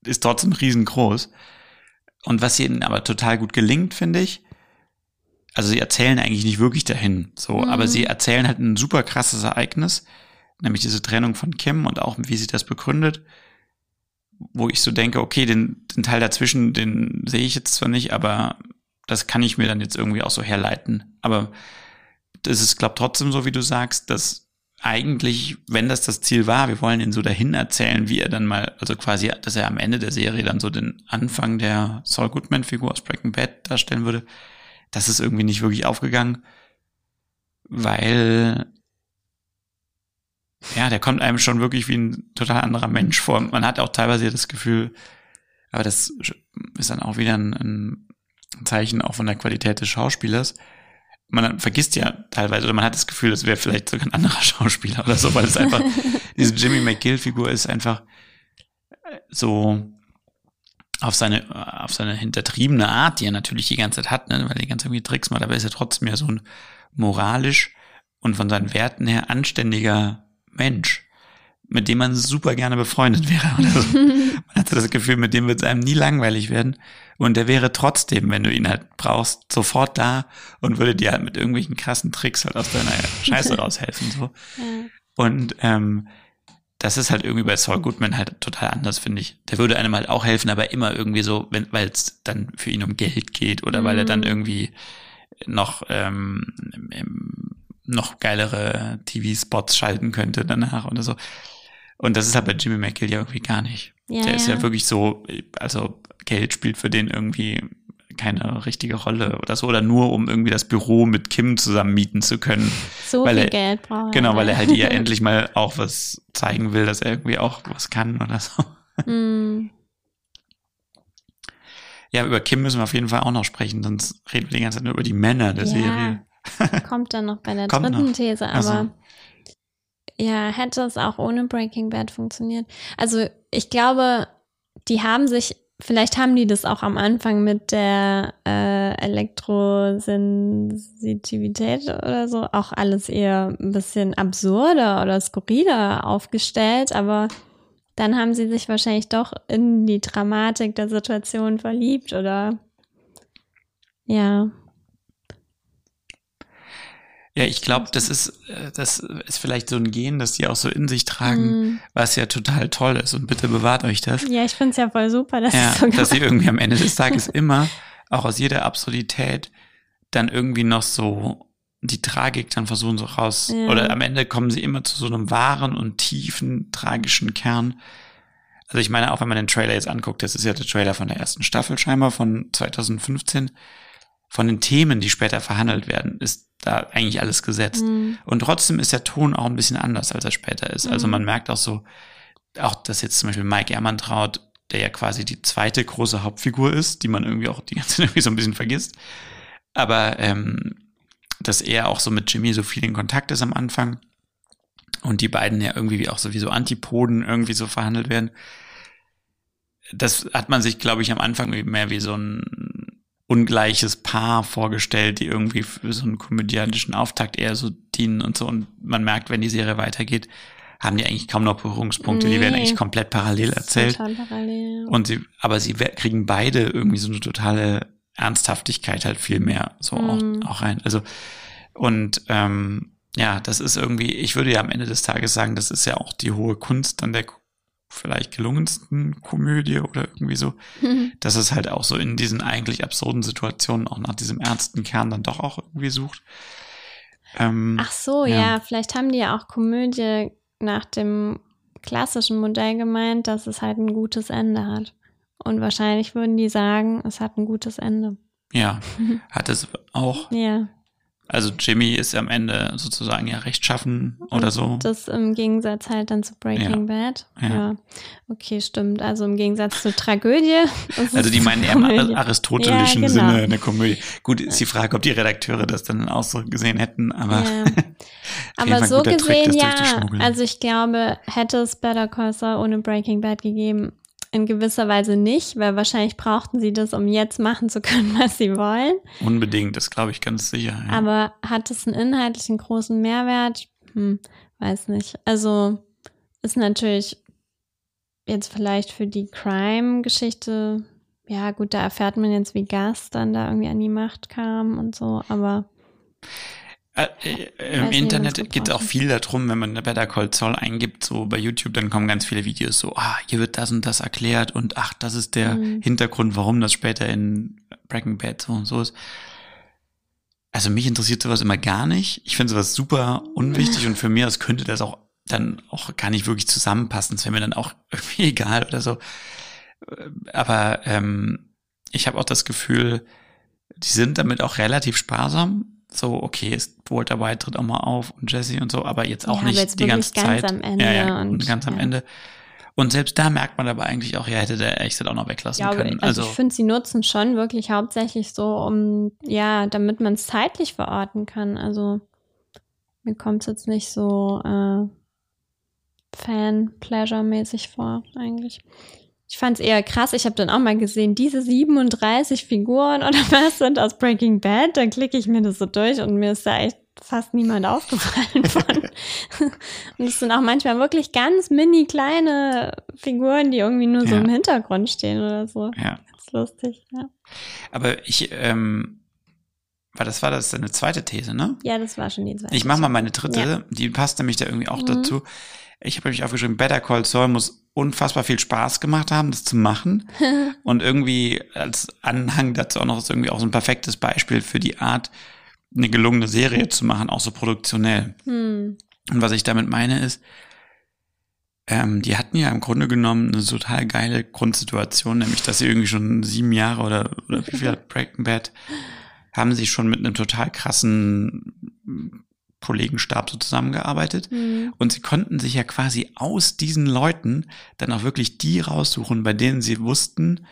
ist trotzdem riesengroß. Und was ihnen aber total gut gelingt, finde ich, also sie erzählen eigentlich nicht wirklich dahin, so, Mhm. aber sie erzählen halt ein super krasses Ereignis, nämlich diese Trennung von Kim und auch wie sie das begründet, wo ich so denke, okay, den, den Teil dazwischen, den sehe ich jetzt zwar nicht, aber das kann ich mir dann jetzt irgendwie auch so herleiten. Aber das ist, glaube trotzdem so, wie du sagst, dass eigentlich, wenn das das Ziel war, wir wollen ihn so dahin erzählen, wie er dann mal, also quasi, dass er am Ende der Serie dann so den Anfang der Saul Goodman-Figur aus Breaking Bad darstellen würde, das ist irgendwie nicht wirklich aufgegangen, weil ja, der kommt einem schon wirklich wie ein total anderer Mensch vor. Man hat auch teilweise das Gefühl, aber das ist dann auch wieder ein, ein Zeichen auch von der Qualität des Schauspielers. Man vergisst ja teilweise, oder man hat das Gefühl, das wäre vielleicht sogar ein anderer Schauspieler oder so, weil es einfach, diese Jimmy McGill-Figur ist einfach so auf seine, auf seine hintertriebene Art, die er natürlich die ganze Zeit hat, ne, weil er die ganze Zeit irgendwie Tricks macht, aber er ist ja trotzdem ja so ein moralisch und von seinen Werten her anständiger Mensch, mit dem man super gerne befreundet wäre. Oder so. man hatte das Gefühl, mit dem wird es einem nie langweilig werden. Und der wäre trotzdem, wenn du ihn halt brauchst, sofort da und würde dir halt mit irgendwelchen krassen Tricks halt aus deiner Scheiße raushelfen. So. Und ähm, das ist halt irgendwie bei Saul Goodman halt total anders, finde ich. Der würde einem halt auch helfen, aber immer irgendwie so, wenn, weil es dann für ihn um Geld geht oder weil er dann Mhm. irgendwie noch ähm, noch geilere TV-Spots schalten könnte danach oder so. Und das ist halt bei Jimmy McGill ja irgendwie gar nicht. Ja, der ist ja ja. wirklich so, also Geld spielt für den irgendwie keine richtige Rolle oder so, oder nur um irgendwie das Büro mit Kim zusammen mieten zu können. So weil viel er, Geld braucht. Genau, weil er halt ihr endlich mal auch was zeigen will, dass er irgendwie auch was kann oder so. Hm. Ja, über Kim müssen wir auf jeden Fall auch noch sprechen, sonst reden wir die ganze Zeit nur über die Männer der Ja. Serie. Kommt dann noch bei der Kommt dritten noch. These, aber ja, hätte es auch ohne Breaking Bad funktioniert. Also ich glaube, die haben sich, vielleicht haben die das auch am Anfang mit der äh, Elektrosensitivität oder so auch alles eher ein bisschen absurder oder skurriler aufgestellt, aber dann haben sie sich wahrscheinlich doch in die Dramatik der Situation verliebt oder ja. Ja, ich glaube, das ist, äh, das ist vielleicht so ein Gen, das die auch so in sich tragen, Mm. was ja total toll ist. Und bitte bewahrt euch das. Ja, ich finde es ja voll super, dass Ja, dass sie irgendwie am Ende des Tages immer, auch aus jeder Absurdität, dann irgendwie noch so die Tragik dann versuchen so raus. Ja. Oder am Ende kommen sie immer zu so einem wahren und tiefen, tragischen Kern. Also ich meine, auch wenn man den Trailer jetzt anguckt, das ist ja der Trailer von der ersten Staffel scheinbar von 2015. Von den Themen, die später verhandelt werden, ist da eigentlich alles gesetzt. Mhm. Und trotzdem ist der Ton auch ein bisschen anders, als er später ist. Also Mhm. man merkt auch so, auch dass jetzt zum Beispiel Mike Ehrmantraut, der ja quasi die zweite große Hauptfigur ist, die man irgendwie auch die ganze Zeit irgendwie so ein bisschen vergisst. Aber ähm, dass er auch so mit Jimmy so viel in Kontakt ist am Anfang und die beiden ja irgendwie auch sowieso Antipoden irgendwie so verhandelt werden. Das hat man sich, glaube ich, am Anfang mehr wie so ein ungleiches Paar vorgestellt, die irgendwie für so einen komödiantischen Auftakt eher so dienen und so. Und man merkt, wenn die Serie weitergeht, haben die eigentlich kaum noch Berührungspunkte. Die werden Nee. eigentlich komplett parallel erzählt. Total parallel. Und sie, aber sie kriegen beide irgendwie so eine totale Ernsthaftigkeit halt viel mehr so Mhm. auch, auch rein. Also, und ähm, ja, das ist irgendwie, ich würde ja am Ende des Tages sagen, das ist ja auch die hohe Kunst an der vielleicht gelungensten Komödie oder irgendwie so, dass es halt auch so in diesen eigentlich absurden Situationen auch nach diesem ernsten Kern dann doch auch irgendwie sucht. Ähm, Ach so, Ja. ja. vielleicht haben die ja auch Komödie nach dem klassischen Modell gemeint, dass es halt ein gutes Ende hat. Und wahrscheinlich würden die sagen, es hat ein gutes Ende. ja, hat es auch. Ja. Also Jimmy ist am Ende sozusagen ja rechtschaffen oder so. Das im Gegensatz halt dann zu Breaking Bad. Ja. Ja. Okay, stimmt. Also im Gegensatz zur Tragödie. Also die meinen eher im aristotelischen Ja, genau. Sinne eine Komödie. Gut, ist die Frage, ob die Redakteure das dann auch so gesehen hätten, aber Ja. Aber so Trick, gesehen das ja. Also ich glaube, hätte es Better Call Saul ohne Breaking Bad gegeben, in gewisser Weise nicht, weil wahrscheinlich brauchten sie das, um jetzt machen zu können, was sie wollen. Unbedingt, das glaube ich ganz sicher. Ja. Aber hat es einen inhaltlichen großen Mehrwert? Hm, weiß nicht. Also ist natürlich jetzt vielleicht für die Crime-Geschichte, ja gut, da erfährt man jetzt, wie Gas dann da irgendwie an die Macht kam und so, aber Im weiß nicht, Internet geht es auch viel darum, wenn man Better Call Saul eingibt, so bei YouTube, dann kommen ganz viele Videos so, ah, hier wird das und das erklärt und ach, das ist der Mhm. Hintergrund, warum das später in Breaking Bad so und so ist. Also mich interessiert sowas immer gar nicht. Ich finde sowas super unwichtig und für mich aus könnte das auch dann auch gar nicht wirklich zusammenpassen. Das wäre mir dann auch irgendwie egal oder so. Aber ähm, ich habe auch das Gefühl, die sind damit auch relativ sparsam. So, okay, ist Walter White tritt auch mal auf und Jesse und so, aber jetzt auch Ja, nicht jetzt die ganze ganz Zeit. am Ende ja, ja, und- ganz am ja. Ende. Und selbst da merkt man aber eigentlich auch, ja, hätte der echt auch noch weglassen Ja, können. also, Also, ich finde, sie nutzen schon wirklich hauptsächlich so, um, ja, damit man es zeitlich verorten kann. Also mir kommt es jetzt nicht so äh, Fan-Pleasure-mäßig vor, eigentlich. Ich fand es eher krass. Ich habe dann auch mal gesehen, diese 37 Figuren oder was sind aus Breaking Bad. Dann klicke ich mir das so durch und mir ist da echt fast niemand aufgefallen von. und es sind auch manchmal wirklich ganz mini kleine Figuren, die irgendwie nur so Ja. im Hintergrund stehen oder so. ja. Ganz lustig, ja. Aber ich, ähm, war das war das deine zweite These, ne? Ja, das war schon die zweite. Ich mache mal meine dritte, Ja. die passt nämlich da irgendwie auch Mhm. dazu. Ich habe nämlich aufgeschrieben, Better Call Saul muss unfassbar viel Spaß gemacht haben, das zu machen. Und irgendwie als Anhang dazu auch noch ist irgendwie auch so ein perfektes Beispiel für die Art, eine gelungene Serie zu machen, auch so produktionell. Hm. Und was ich damit meine ist, ähm, die hatten ja im Grunde genommen eine total geile Grundsituation, nämlich dass sie irgendwie schon sieben Jahre oder, oder wie viel hat Breaking Bad haben sie schon mit einem total krassen Kollegenstab so zusammengearbeitet. Hm. Und sie konnten sich ja quasi aus diesen Leuten dann auch wirklich die raussuchen, bei denen sie wussten,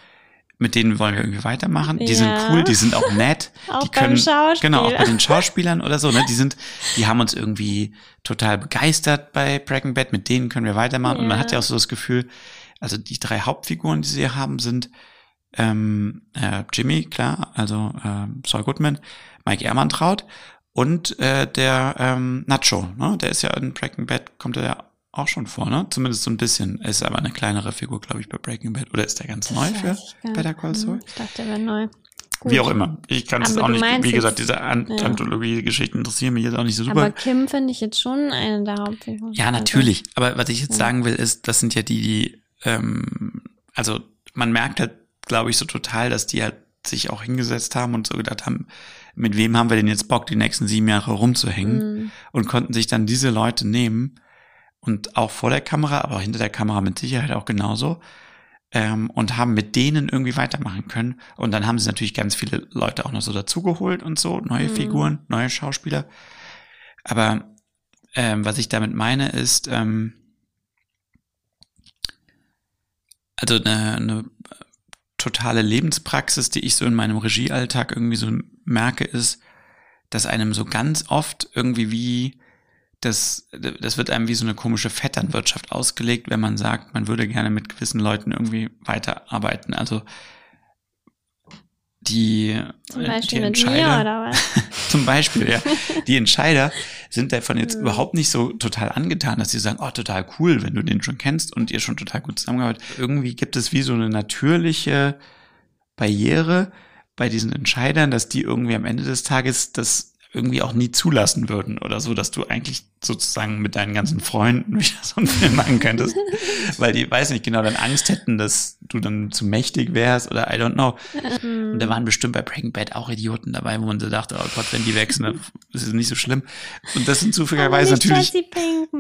mit denen wollen wir irgendwie weitermachen. Die sind Ja. cool, die sind auch nett. Auch die können. Genau, auch bei den Schauspielern oder so, ne? Die sind, die haben uns irgendwie total begeistert bei Breaking Bad, mit denen können wir weitermachen. Und man Ja. hat ja auch so das Gefühl, also die drei Hauptfiguren, die sie hier haben, sind ähm, äh, Jimmy, klar, also ähm, Saul Goodman, Mike Ehrmantraut und äh, der ähm, Nacho, ne? Der ist ja in Breaking Bad, kommt er ja auch schon vor, ne? Zumindest so ein bisschen. Er ist aber eine kleinere Figur, glaube ich, bei Breaking Bad. Oder ist der ganz neu für Better. Call Saul? Ich dachte, der wäre neu. Gut. Wie auch immer. Ich kann es Aber auch nicht, wie gesagt, diese An ja. Anthologie-Geschichten interessieren mich jetzt auch nicht so Aber super. Kim finde ich jetzt schon eine der Hauptfiguren. Ja, natürlich. Aber was ich jetzt sagen will, ist, das sind ja die, die, ähm, also man merkt halt, glaube ich, so total, dass die halt sich auch hingesetzt haben und so gedacht haben, mit wem haben wir denn jetzt Bock, die nächsten sieben Jahre rumzuhängen? Mhm. Und konnten sich dann diese Leute nehmen und auch vor der Kamera, aber auch hinter der Kamera mit Sicherheit auch genauso. Ähm, und haben mit denen irgendwie weitermachen können. Und dann haben sie natürlich ganz viele Leute auch noch so dazugeholt und so, neue Mhm. Figuren, neue Schauspieler. Aber ähm, was ich damit meine, ist, ähm, also eine, eine totale Lebenspraxis, die ich so in meinem Regiealltag irgendwie so merke, ist, dass einem so ganz oft irgendwie wie das, das wird einem wie so eine komische Vetternwirtschaft ausgelegt, wenn man sagt, man würde gerne mit gewissen Leuten irgendwie weiterarbeiten. Also die, Zum Beispiel die mit mir Entscheider, oder was? zum Beispiel, ja. Die Entscheider sind davon jetzt Mhm. überhaupt nicht so total angetan, dass sie sagen, oh, total cool, wenn du den schon kennst und ihr schon total gut zusammengearbeitet. Irgendwie gibt es wie so eine natürliche Barriere bei diesen Entscheidern, dass die irgendwie am Ende des Tages das irgendwie auch nie zulassen würden oder so, dass du eigentlich sozusagen mit deinen ganzen Freunden wieder so einen Film machen könntest, weil die, weiß nicht genau, dann Angst hätten, dass du dann zu mächtig wärst oder I don't know. Und da waren bestimmt bei Breaking Bad auch Idioten dabei, wo man so dachte, oh Gott, wenn die wechseln, dann ist es nicht so schlimm. Und das sind zufälligerweise nicht natürlich,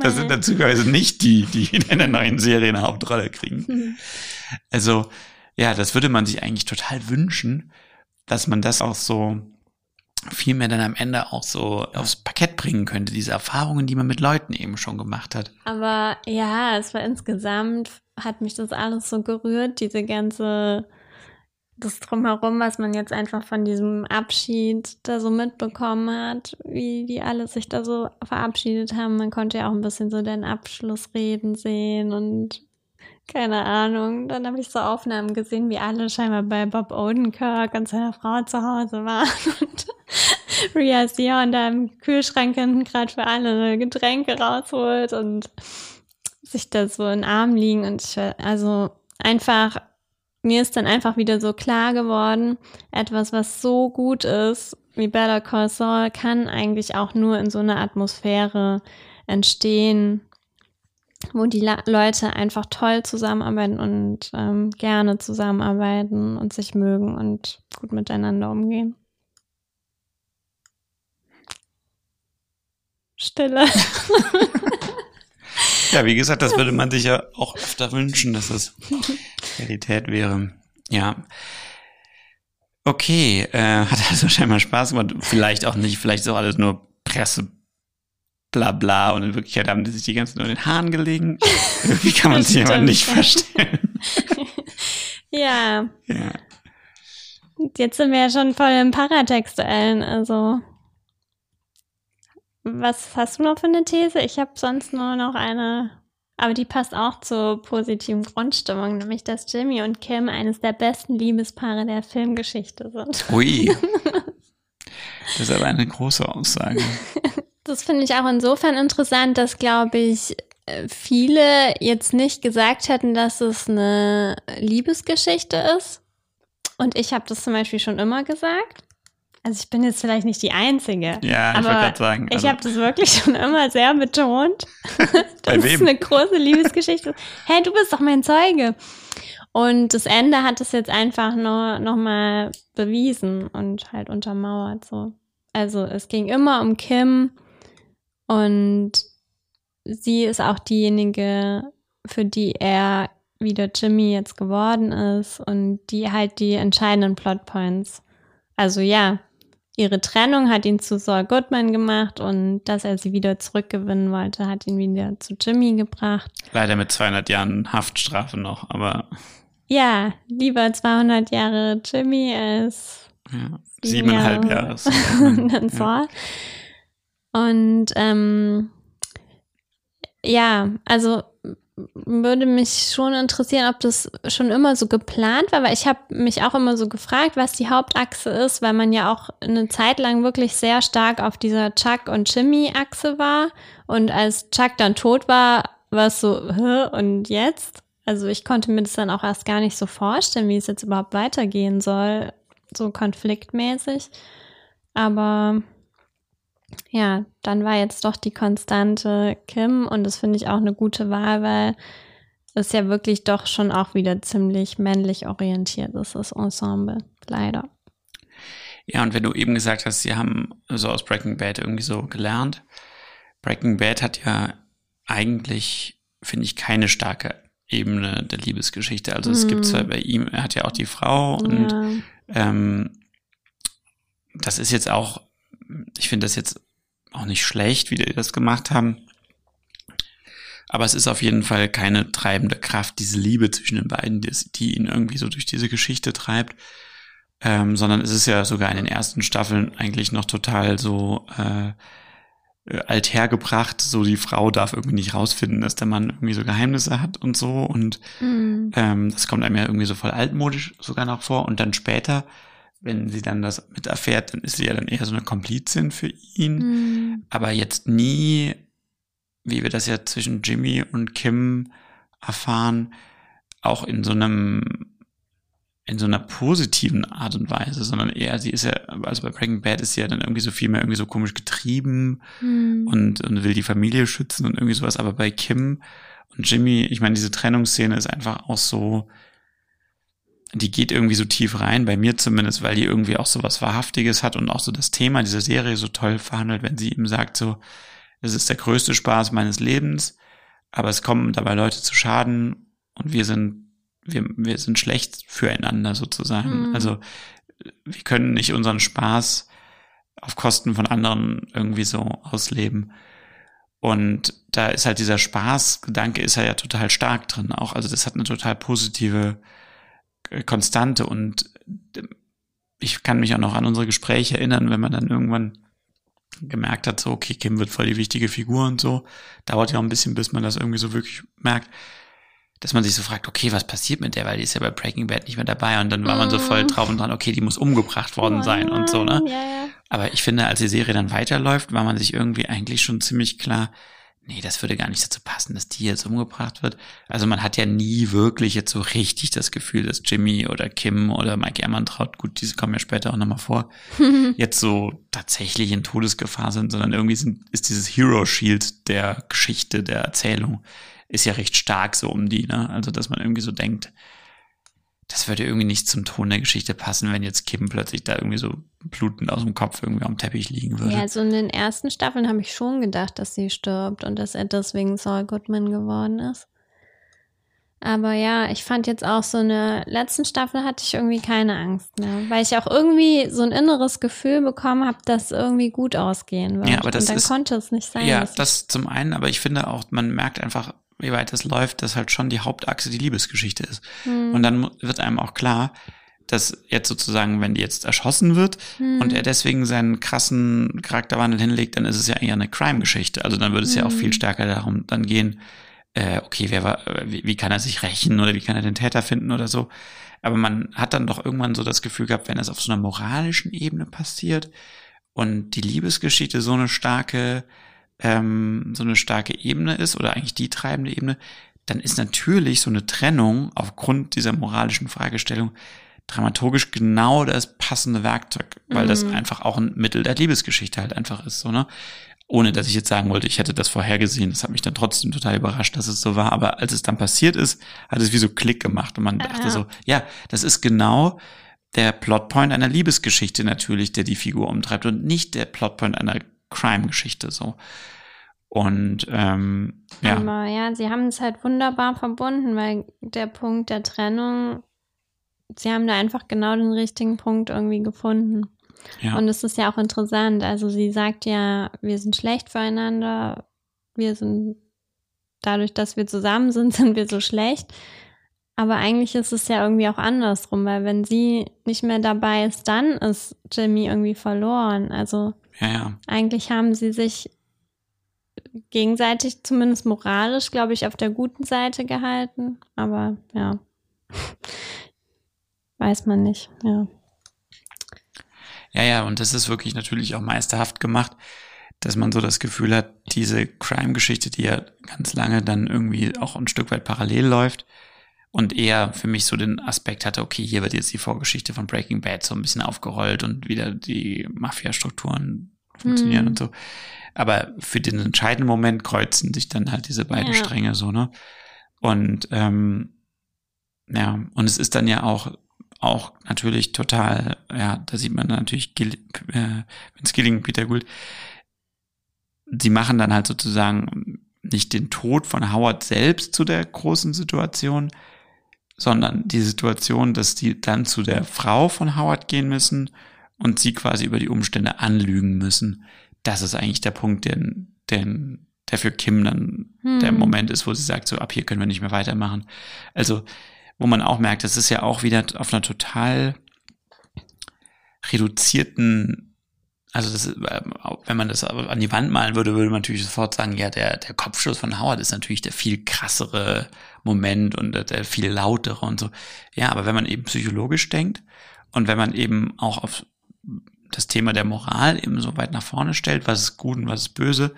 das sind dann zufälligerweise nicht die, die in der neuen Serie eine Hauptrolle kriegen. Also, ja, das würde man sich eigentlich total wünschen, dass man das auch so viel mehr dann am Ende auch so aufs Parkett bringen könnte, diese Erfahrungen, die man mit Leuten eben schon gemacht hat. Aber ja, es war insgesamt, hat mich das alles so gerührt, diese ganze, das Drumherum, was man jetzt einfach von diesem Abschied da so mitbekommen hat, wie die alle sich da so verabschiedet haben. Man konnte ja auch ein bisschen so den Abschlussreden sehen und Keine Ahnung. Dann habe ich so Aufnahmen gesehen, wie alle scheinbar bei Bob Odenkirk und seiner Frau zu Hause waren. Und Ria Sion da im Kühlschrank hinten gerade für alle Getränke rausholt und sich da so in den Arm liegen. Und ich, also einfach mir ist dann einfach wieder so klar geworden, etwas, was so gut ist wie Better Call Saul, kann eigentlich auch nur in so einer Atmosphäre entstehen, wo die La Leute einfach toll zusammenarbeiten und ähm, gerne zusammenarbeiten und sich mögen und gut miteinander umgehen. Stille. ja, wie gesagt, das würde man sich ja auch öfter wünschen, dass es Realität wäre. Ja. Okay, äh, hat also scheinbar Spaß gemacht. Vielleicht auch nicht, vielleicht ist auch alles nur Presse, bla bla. Und in Wirklichkeit haben die sich die ganzen nur in den Haaren gelegen. Irgendwie kann man sich aber nicht verstellen. ja. ja. Jetzt sind wir ja schon voll im Paratextuellen, also. Was hast du noch für eine These? Ich habe sonst nur noch eine aber die passt auch zur positiven Grundstimmung, nämlich dass Jimmy und Kim eines der besten Liebespaare der Filmgeschichte sind. Ui. Das ist aber eine große Aussage. Das finde ich auch insofern interessant, dass, glaube ich, viele jetzt nicht gesagt hätten, dass es eine Liebesgeschichte ist. Und ich habe das zum Beispiel schon immer gesagt. Also ich bin jetzt vielleicht nicht die Einzige. Ja, ich wollte gerade sagen. Also ich habe das wirklich schon immer sehr betont. das ist eine große Liebesgeschichte. hey, du bist doch mein Zeuge. Und das Ende hat es jetzt einfach nur noch mal bewiesen und halt untermauert so. Also es ging immer um Kim und sie ist auch diejenige, für die er wieder Jimmy jetzt geworden ist und die halt die entscheidenden Plotpoints. Also ja, ihre Trennung hat ihn zu Saul Goodman gemacht und dass er sie wieder zurückgewinnen wollte, hat ihn wieder zu Jimmy gebracht. Leider mit 200 Jahren Haftstrafe noch, aber. Ja, lieber 200 Jahre Jimmy als ja, siebeneinhalb Jahre. Jahre dann Saul. Ja. Und ähm, ja, also würde mich schon interessieren, ob das schon immer so geplant war, weil ich habe mich auch immer so gefragt, was die Hauptachse ist, weil man ja auch eine Zeit lang wirklich sehr stark auf dieser Chuck und Jimmy Achse war und als Chuck dann tot war, war es so Hä, und jetzt? Also ich konnte mir das dann auch erst gar nicht so vorstellen, wie es jetzt überhaupt weitergehen soll, so konfliktmäßig. Aber ja, dann war jetzt doch die konstante Kim und das finde ich auch eine gute Wahl, weil es ja wirklich doch schon auch wieder ziemlich männlich orientiert ist, das Ensemble, leider. Ja, und wenn du eben gesagt hast, sie haben so aus Breaking Bad irgendwie so gelernt. Breaking Bad hat ja eigentlich, finde ich, keine starke Ebene der Liebesgeschichte. Also es gibt zwar mhm. bei ihm, er hat ja auch die Frau und ja. ähm, das ist jetzt auch ich finde das jetzt auch nicht schlecht, wie die das gemacht haben. Aber es ist auf jeden Fall keine treibende Kraft, diese Liebe zwischen den beiden, die, die ihn irgendwie so durch diese Geschichte treibt. Ähm, sondern es ist ja sogar in den ersten Staffeln eigentlich noch total so äh, althergebracht. So die Frau darf irgendwie nicht rausfinden, dass der Mann irgendwie so Geheimnisse hat und so. Und mhm. ähm, das kommt einem ja irgendwie so voll altmodisch sogar noch vor. Und dann später wenn sie dann das mit erfährt, dann ist sie ja dann eher so eine Komplizin für ihn. Mhm. Aber jetzt nie, wie wir das ja zwischen Jimmy und Kim erfahren, auch in so einem, in so einer positiven Art und Weise, sondern eher, sie ist ja, also bei Breaking Bad ist sie ja dann irgendwie so viel mehr irgendwie so komisch getrieben mhm. und, und will die Familie schützen und irgendwie sowas. Aber bei Kim und Jimmy, ich meine, diese Trennungsszene ist einfach auch so, die geht irgendwie so tief rein, bei mir zumindest, weil die irgendwie auch so was Wahrhaftiges hat und auch so das Thema dieser Serie so toll verhandelt, wenn sie ihm sagt so, es ist der größte Spaß meines Lebens, aber es kommen dabei Leute zu Schaden und wir sind, wir, wir sind schlecht füreinander sozusagen. Mhm. Also wir können nicht unseren Spaß auf Kosten von anderen irgendwie so ausleben. Und da ist halt dieser Spaßgedanke ist ja total stark drin auch. Also das hat eine total positive Konstante und ich kann mich auch noch an unsere Gespräche erinnern, wenn man dann irgendwann gemerkt hat, so, okay, Kim wird voll die wichtige Figur und so. Dauert ja auch ein bisschen, bis man das irgendwie so wirklich merkt. dass man sich so fragt, okay, was passiert mit der, weil die ist ja bei Breaking Bad nicht mehr dabei und dann war man so voll drauf und dran, okay, die muss umgebracht worden Oh sein und so, ne? nein, Ja, ja. Aber ich finde, als die Serie dann weiterläuft, war man sich irgendwie eigentlich schon ziemlich klar, nee, das würde gar nicht dazu passen, dass die jetzt umgebracht wird. Also man hat ja nie wirklich jetzt so richtig das Gefühl, dass Jimmy oder Kim oder Mike Ehrmantraut, gut, diese kommen ja später auch nochmal vor, jetzt so tatsächlich in Todesgefahr sind, sondern irgendwie sind, ist dieses Hero Shield der Geschichte, der Erzählung, ist ja recht stark so um die, ne? Also, dass man irgendwie so denkt, das würde irgendwie nicht zum Ton der Geschichte passen, wenn jetzt Kim plötzlich da irgendwie so blutend aus dem Kopf irgendwie am Teppich liegen würde. Ja, also in den ersten Staffeln habe ich schon gedacht, dass sie stirbt und dass er deswegen Saul Goodman geworden ist. Aber ja, ich fand jetzt auch so eine letzten Staffel hatte ich irgendwie keine Angst mehr, weil ich auch irgendwie so ein inneres Gefühl bekommen habe, dass irgendwie gut ausgehen wird. Ja, aber das und dann ist- konnte es nicht sein. Ja, das zum einen, aber ich finde auch, man merkt einfach, wie weit das läuft, dass halt schon die Hauptachse die Liebesgeschichte ist. Hm. Und dann wird einem auch klar, dass jetzt sozusagen, wenn die jetzt erschossen wird Hm. und er deswegen seinen krassen Charakterwandel hinlegt, dann ist es ja eher eine Crime-Geschichte. Also dann würde es ja auch Hm. viel stärker darum dann gehen, äh, okay, wer war, wie, wie kann er sich rächen oder wie kann er den Täter finden oder so. Aber man hat dann doch irgendwann so das Gefühl gehabt, wenn es auf so einer moralischen Ebene passiert und die Liebesgeschichte so eine starke, ähm, so eine starke Ebene ist oder eigentlich die treibende Ebene, dann ist natürlich so eine Trennung aufgrund dieser moralischen Fragestellung dramaturgisch genau das passende Werkzeug, weil das einfach auch ein Mittel der Liebesgeschichte halt einfach ist, so, ne? Ohne dass ich jetzt sagen wollte, ich hätte das vorhergesehen. Das hat mich dann trotzdem total überrascht, dass es so war. Aber als es dann passiert ist, hat es wie so Klick gemacht und man dachte ja. so, ja, das ist genau der Plotpoint einer Liebesgeschichte natürlich, der die Figur umtreibt und nicht der Plotpoint einer Crime-Geschichte so. Und ähm, ja, Aber ja, sie haben es halt wunderbar verbunden, weil der Punkt der Trennung, sie haben da einfach genau den richtigen Punkt irgendwie gefunden. ja. Und es ist ja auch interessant. Also sie sagt ja, wir sind schlecht füreinander, wir sind dadurch, dass wir zusammen sind, sind wir so schlecht. Aber eigentlich ist es ja irgendwie auch andersrum, weil wenn sie nicht mehr dabei ist, dann ist Jimmy irgendwie verloren. Also ja, ja. eigentlich haben sie sich gegenseitig, zumindest moralisch, glaube ich, auf der guten Seite gehalten. Aber ja, weiß man nicht. Ja. Ja, ja, und das ist wirklich natürlich auch meisterhaft gemacht, dass man so das Gefühl hat, diese Crime-Geschichte, die ja ganz lange dann irgendwie auch ein Stück weit parallel läuft und eher für mich so den Aspekt hatte, okay, hier wird jetzt die Vorgeschichte von Breaking Bad so ein bisschen aufgerollt und wieder die Mafia-Strukturen funktionieren Mhm. und so. Aber für den entscheidenden Moment kreuzen sich dann halt diese beiden Ja. Stränge so, ne? Und ähm, ja, und es ist dann ja auch auch natürlich total, ja, da sieht man natürlich Gil, äh, Vince Gilling, Peter Gould, sie machen dann halt sozusagen nicht den Tod von Howard selbst zu der großen Situation, sondern die Situation, dass die dann zu der Frau von Howard gehen müssen und sie quasi über die Umstände anlügen müssen. Das ist eigentlich der Punkt, den, den, der für Kim dann Hm. der Moment ist, wo sie sagt, so ab hier können wir nicht mehr weitermachen. Also, wo man auch merkt, das ist ja auch wieder auf einer total reduzierten, also das ähm, wenn man das an die Wand malen würde, würde man natürlich sofort sagen, ja, der, der Kopfschuss von Howard ist natürlich der viel krassere Moment und der, der viel lautere und so. Ja, aber wenn man eben psychologisch denkt und wenn man eben auch auf das Thema der Moral eben so weit nach vorne stellt, was ist gut und was ist böse,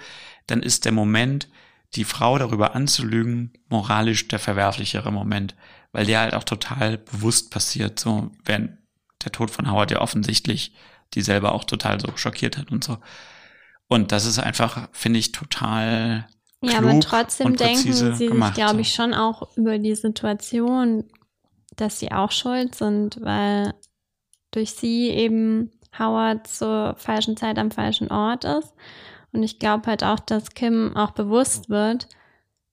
dann ist der Moment, die Frau darüber anzulügen, moralisch der verwerflichere Moment, weil der halt auch total bewusst passiert, so während der Tod von Howard ja offensichtlich die selber auch total so schockiert hat und so. Und das ist einfach, finde ich, total Ja, klug aber trotzdem denken sie sich, gemacht, glaube so. ich, schon auch über die Situation, dass sie auch schuld sind, weil durch sie eben Howard zur falschen Zeit am falschen Ort ist. Und ich glaube halt auch, dass Kim auch bewusst wird,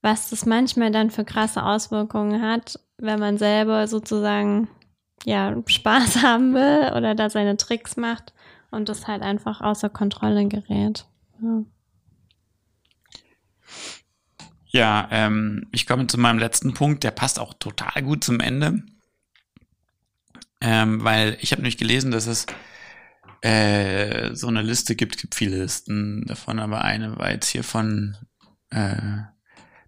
was das manchmal dann für krasse Auswirkungen hat, wenn man selber sozusagen ja Spaß haben will oder da seine Tricks macht und das halt einfach außer Kontrolle gerät. Ja. Ja, ähm, ich komme zu meinem letzten Punkt, der passt auch total gut zum Ende. Ähm, weil ich habe nämlich gelesen, dass es äh, so eine Liste gibt, gibt viele Listen davon, aber eine war jetzt hier von äh,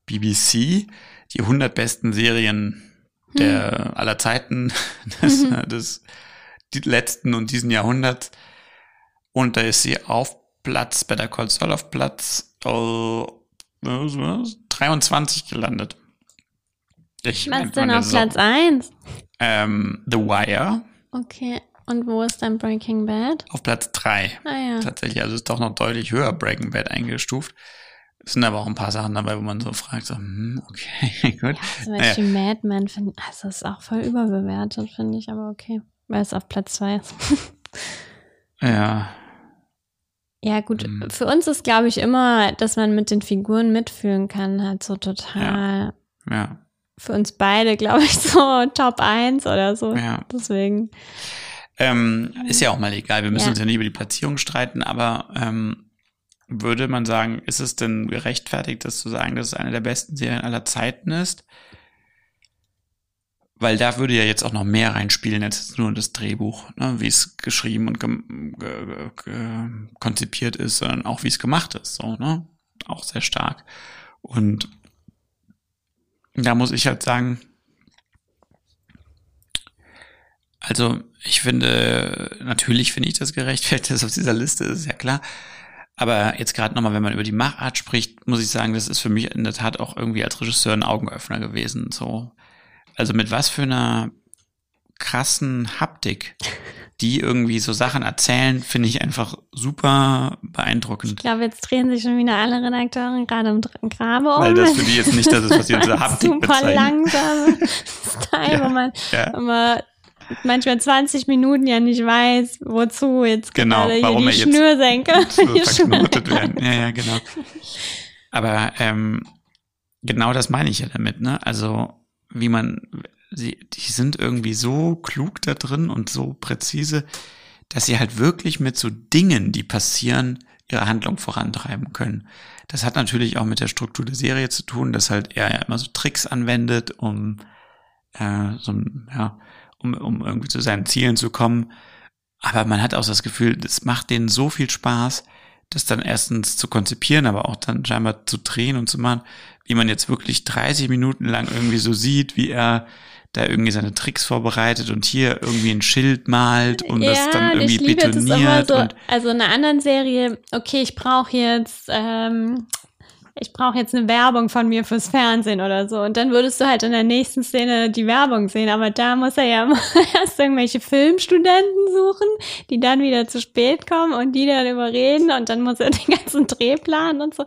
BBC, die 100 besten Serien der aller Zeiten des, des die letzten und diesen Jahrhunderts. Und da ist sie auf Platz, bei der Call Saul auf Platz äh, was, was, 23 gelandet. Ich Was denn auf Platz 1? Ähm, The Wire Okay. Und wo ist dann Breaking Bad? auf Platz 3. Ah ja. Tatsächlich, also ist doch noch deutlich höher Breaking Bad eingestuft. Es sind aber auch ein paar Sachen dabei, wo man so fragt, so, hm, okay, gut. Zum Naja, Beispiel Mad Men, find, also ist auch voll überbewertet, finde ich, aber okay. Weil es auf Platz 2 ist. ja, ja, gut. Mhm. Für uns ist, glaube ich, immer, dass man mit den Figuren mitfühlen kann, halt so total. ja, Für uns beide, glaube ich, so Top 1 oder so. ja. Deswegen. Ähm, ist ja auch mal egal, wir müssen Ja. uns ja nicht über die Platzierung streiten, aber ähm, würde man sagen, ist es denn gerechtfertigt, das zu sagen, dass es eine der besten Serien aller Zeiten ist? Weil da würde ja jetzt auch noch mehr reinspielen als nur das Drehbuch, ne? wie es geschrieben und ge ge ge konzipiert ist, sondern auch wie es gemacht ist, so, ne? Auch sehr stark. Und da muss ich halt sagen, also ich finde, natürlich finde ich das gerechtfertigt, dass auf dieser Liste ist, ja klar. Aber jetzt gerade nochmal, wenn man über die Machart spricht, muss ich sagen, das ist für mich in der Tat auch irgendwie als Regisseur ein Augenöffner gewesen. So, also mit was für einer krassen Haptik, die irgendwie so Sachen erzählen, finde ich einfach super beeindruckend. Ich glaube, jetzt drehen sich schon wieder alle Redakteure gerade im Dr- Grabe um. Weil das für die jetzt nicht das ist, was sie unter Haptik Super bezeichnen. langsame Style, Ja, wo man ja. immer manchmal 20 Minuten ja nicht weiß, wozu jetzt Genau, gerade warum hier er die jetzt so die verknotet Schnür- werden. Ja, ja, genau. Aber ähm, genau das meine ich ja damit, ne? Also wie man, sie, die sind irgendwie so klug da drin und so präzise, dass sie halt wirklich mit so Dingen, die passieren, ihre Handlung vorantreiben können. Das hat natürlich auch mit der Struktur der Serie zu tun, dass halt er ja immer so Tricks anwendet, um äh, so ein, ja, um, um irgendwie zu seinen Zielen zu kommen. Aber man hat auch das Gefühl, es macht denen so viel Spaß, das dann erstens zu konzipieren, aber auch dann scheinbar zu drehen und zu machen, wie man jetzt wirklich 30 Minuten lang irgendwie so sieht, wie er da irgendwie seine Tricks vorbereitet und hier irgendwie ein Schild malt und das dann irgendwie ich liebe das immer betoniert so, also in einer anderen Serie, okay, ich brauche jetzt, ähm, ich brauche jetzt eine Werbung von mir fürs Fernsehen oder so. Und dann würdest du halt in der nächsten Szene die Werbung sehen. Aber da muss er ja immer erst irgendwelche Filmstudenten suchen, die dann wieder zu spät kommen und die dann überreden und dann muss er den ganzen Dreh planen und so.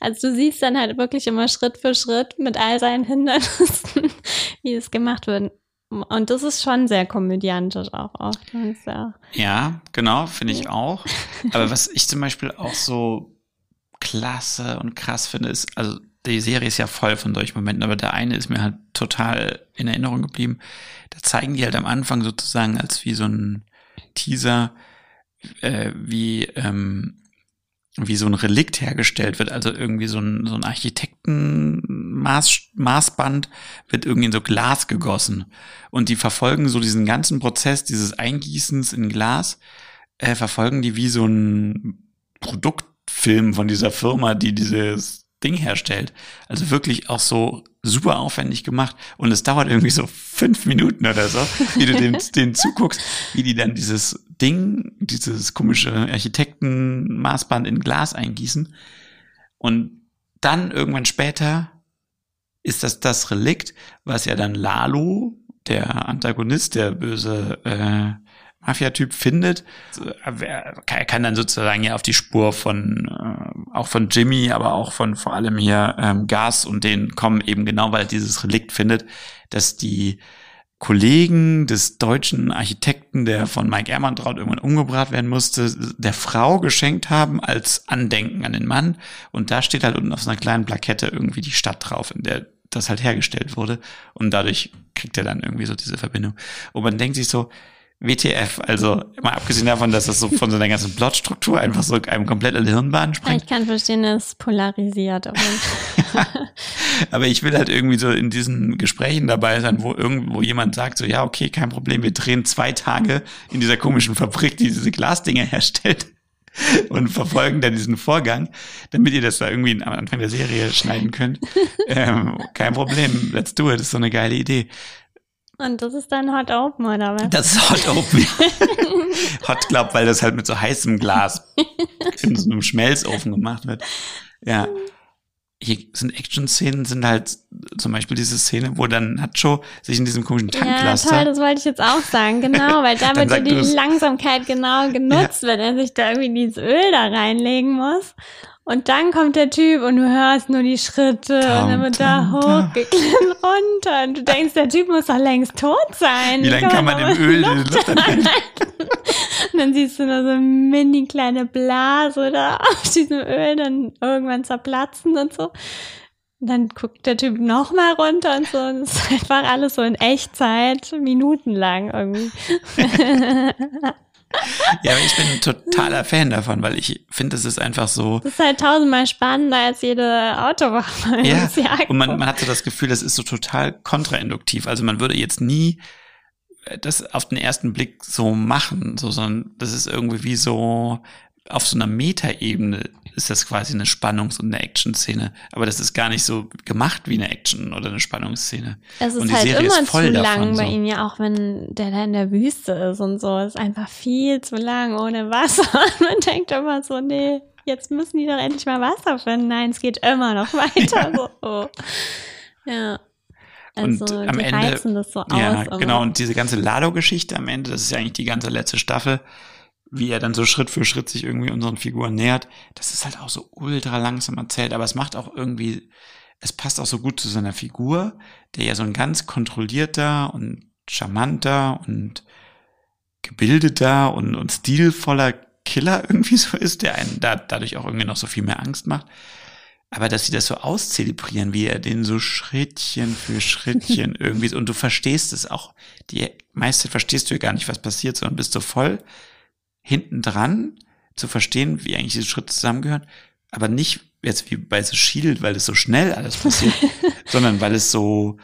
Also du siehst dann halt wirklich immer Schritt für Schritt mit all seinen Hindernissen, wie es gemacht wird. Und das ist schon sehr komödiantisch auch oft. Ja Ja, genau, finde ich auch. Aber was ich zum Beispiel auch so klasse und krass finde, ist, also die Serie ist ja voll von solchen Momenten, aber der eine ist mir halt total in Erinnerung geblieben. Da zeigen die halt am Anfang sozusagen als wie so ein Teaser, äh, wie, ähm, wie so ein Relikt hergestellt wird. Also irgendwie so ein, so ein Architektenmaß, Maßband wird irgendwie in so Glas gegossen. Und die verfolgen so diesen ganzen Prozess dieses Eingießens in Glas, äh, verfolgen die wie so ein Produktfilm von dieser Firma, die dieses Ding herstellt. Also wirklich auch so super aufwendig gemacht. Und es dauert irgendwie so fünf Minuten oder so, wie du dem, denen zuguckst, wie die dann dieses Ding, dieses komische Architektenmaßband in Glas eingießen. Und dann irgendwann später ist das das Relikt, was ja dann Lalo, der Antagonist, der böse äh, Mafia-Typ findet. Er kann dann sozusagen ja auf die Spur von, äh, auch von Jimmy, aber auch von vor allem hier ähm, Gas und den kommen eben genau, weil er dieses Relikt findet, dass die Kollegen des deutschen Architekten, der von Mike Ehrmantraut irgendwann umgebracht werden musste, der Frau geschenkt haben als Andenken an den Mann. Und da steht halt unten auf so einer kleinen Plakette irgendwie die Stadt drauf, in der das halt hergestellt wurde. Und dadurch kriegt er dann irgendwie so diese Verbindung. Und man denkt sich so, WTF, also mal abgesehen davon, dass das so von so einer ganzen Plotstruktur einfach so einem komplett in die Hirnbahn springt. Ich kann verstehen, es polarisiert. Aber Aber ich will halt irgendwie so in diesen Gesprächen dabei sein, wo irgendwo jemand sagt, so ja, okay, kein Problem, wir drehen zwei Tage in dieser komischen Fabrik, die diese Glasdinger herstellt. und verfolgen dann diesen Vorgang, damit ihr das da irgendwie am Anfang der Serie schneiden könnt. Ähm, kein Problem, let's do it, das ist so eine geile Idee. Und das ist dann Hot Open, oder was? Das ist Hot Open. Hot Club, weil das halt mit so heißem Glas in so einem Schmelzofen gemacht wird. Ja. Hier sind Action-Szenen, sind halt zum Beispiel diese Szene, wo dann Nacho sich in diesem komischen Tank Ja, toll, das wollte ich jetzt auch sagen, genau, weil da wird ja die. Langsamkeit genau genutzt, wenn er sich da irgendwie dieses Öl da reinlegen muss. Und dann kommt der Typ und du hörst nur die Schritte Tam, und dann wird da tam, tam. hochgeklimmt runter und du denkst, der Typ muss doch längst tot sein. Wie lange kann man noch im Öl die Luft anhalten? Und dann siehst du nur so eine mini kleine Blase da auf diesem Öl dann irgendwann zerplatzen und so. Und dann guckt der Typ nochmal runter und so. Und es ist einfach alles so in Echtzeit, minutenlang irgendwie. Ja, aber ich bin ein totaler Fan davon, weil ich finde, es ist einfach so, Das ist halt tausendmal spannender als jede Autowache. ja, und man, man hat so das Gefühl, das ist so total kontrainduktiv. Also man würde jetzt nie äh, das auf den ersten Blick so machen, so, sondern das ist irgendwie wie so auf so einer Metaebene ist das quasi eine Spannungs- und eine Action-Szene. Aber das ist gar nicht so gemacht wie eine Action- oder eine Spannungsszene. Es ist halt Serie immer ist voll zu lang davon, bei so. ihm, ja, auch wenn der da in der Wüste ist und so. Es ist einfach viel zu lang ohne Wasser. Und man denkt immer so, nee, jetzt müssen die doch endlich mal Wasser finden. Nein, es geht immer noch weiter. So. Oh. Ja. Also, Und am die Ende- so Ja, aus. genau. Und diese ganze Lado-Geschichte am Ende, das ist ja eigentlich die ganze letzte Staffel, wie er dann so Schritt für Schritt sich irgendwie unseren Figuren nähert. Das ist halt auch so ultra langsam erzählt, aber es macht auch irgendwie, es passt auch so gut zu seiner Figur, der ja so ein ganz kontrollierter und charmanter und gebildeter und, und stilvoller Killer irgendwie so ist, der einen da, dadurch auch irgendwie noch so viel mehr Angst macht. Aber dass sie das so auszelebrieren, wie er den so Schrittchen für Schrittchen irgendwie, und du verstehst es auch, die meiste verstehst du ja gar nicht, was passiert, sondern bist so voll hinten dran zu verstehen, wie eigentlich diese Schritte zusammengehören, aber nicht jetzt wie bei so Shield, weil es so schnell alles passiert, sondern weil es so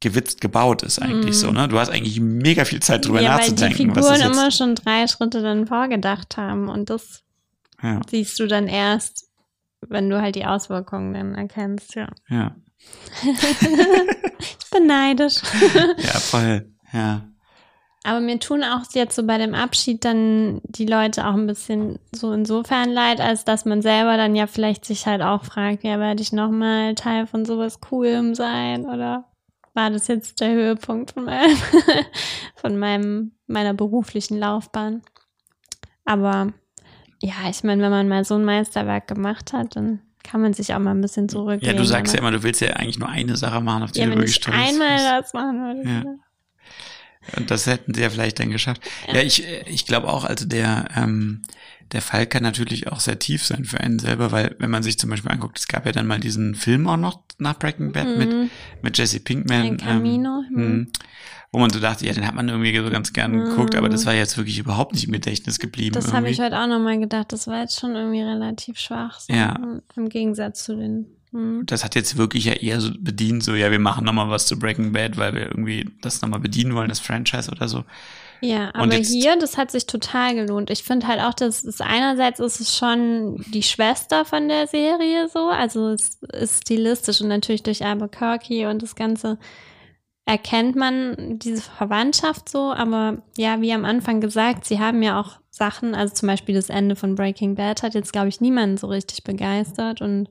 gewitzt gebaut ist eigentlich so, ne? Du hast eigentlich mega viel Zeit drüber Mhm. ja, weil die nachzudenken, Figuren immer schon drei Schritte dann vorgedacht haben. Und das Ja, siehst du dann erst, wenn du halt die Auswirkungen dann erkennst, ja. ja, Ich bin neidisch. ja, voll, ja. Aber mir tun auch jetzt so bei dem Abschied dann die Leute auch ein bisschen so insofern leid, als dass man selber dann ja vielleicht sich halt auch fragt, ja, werde ich nochmal Teil von sowas Coolem sein oder war das jetzt der Höhepunkt von meinem, von meinem, meiner beruflichen Laufbahn? Aber ja, ich meine, wenn man mal so ein Meisterwerk gemacht hat, dann kann man sich auch mal ein bisschen Ja, zurücklehnen. du sagst ja immer, du willst ja eigentlich nur eine Sache machen, auf die ja, du wirklich ich stolz einmal bist. das machen würde. Ja. Und das hätten sie ja vielleicht dann geschafft. Ja, ich, ich glaube auch, also der, ähm, der Fall kann natürlich auch sehr tief sein für einen selber, weil wenn man sich zum Beispiel anguckt, es gab ja dann mal diesen Film auch noch nach Breaking Bad mit, Mhm. mit Jesse Pinkman. El Camino, Ähm, mhm. mhm. Wo man so dachte, ja, den hat man irgendwie so ganz gern geguckt, aber das war jetzt wirklich überhaupt nicht im Gedächtnis geblieben. Das habe ich heute auch nochmal gedacht. Das war jetzt schon irgendwie relativ schwach. So, Ja. Im Gegensatz zu den. Hm. das hat jetzt wirklich ja eher so bedient, so, ja, wir machen nochmal was zu Breaking Bad, weil wir irgendwie das nochmal bedienen wollen, das Franchise oder so. Ja, aber hier, das hat sich total gelohnt. Ich finde halt auch, dass es einerseits ist es schon die Schwester von der Serie so, also es ist stilistisch und natürlich durch Albuquerque und das Ganze erkennt man diese Verwandtschaft so, aber ja, wie am Anfang gesagt, sie haben ja auch Sachen, also zum Beispiel das Ende von Breaking Bad hat jetzt, glaube ich, niemanden so richtig begeistert und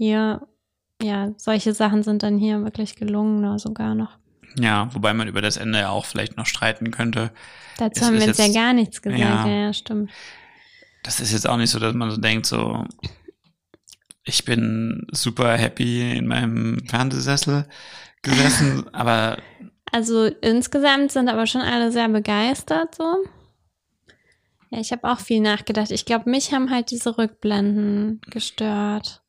hier, ja, solche Sachen sind dann hier wirklich gelungener sogar noch. Ja, wobei man über das Ende ja auch vielleicht noch streiten könnte. Dazu Es haben wir jetzt ja gar nichts gesagt, ja. ja, ja stimmt. Das ist jetzt auch nicht so, dass man so denkt, so, ich bin super happy in meinem Fernsehsessel gesessen, aber Also insgesamt sind aber schon alle sehr begeistert so. Ja, ich habe auch viel nachgedacht. Ich glaube, mich haben halt diese Rückblenden gestört.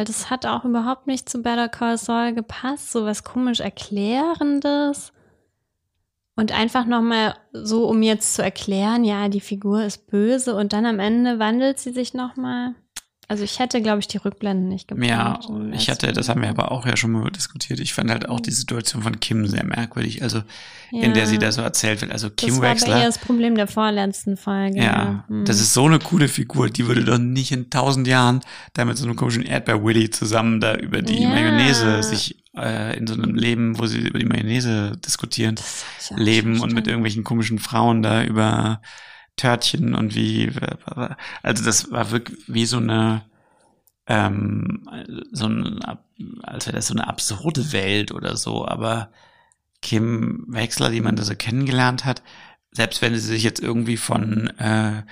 Weil das hat auch überhaupt nicht zu Better Call Saul gepasst. So was komisch Erklärendes. Und einfach nochmal so, um jetzt zu erklären, ja, die Figur ist böse und dann am Ende wandelt sie sich nochmal. Also ich hätte, glaube ich, die Rückblenden nicht gebraucht. Ja, um ich das hatte, das haben wir aber auch ja schon mal diskutiert. Ich fand halt auch die Situation von Kim sehr merkwürdig. Also, in der Ja. sie da so erzählt wird. Also, Kim Das war aber eher Wexler. das Problem der vorletzten Folge. Ja, Hm. das ist so eine coole Figur. Die würde doch nicht in tausend Jahren da mit so einem komischen Erdbeer-Willy zusammen da über die Ja. Mayonnaise sich äh, in so einem Leben, wo sie über die Mayonnaise diskutieren, leben und mit irgendwelchen komischen Frauen da über Törtchen und wie, also das war wirklich wie so eine, ähm, so ein, als wäre das so eine absurde Welt oder so, aber Kim Wechsler, die man da so kennengelernt hat, selbst wenn sie sich jetzt irgendwie von äh,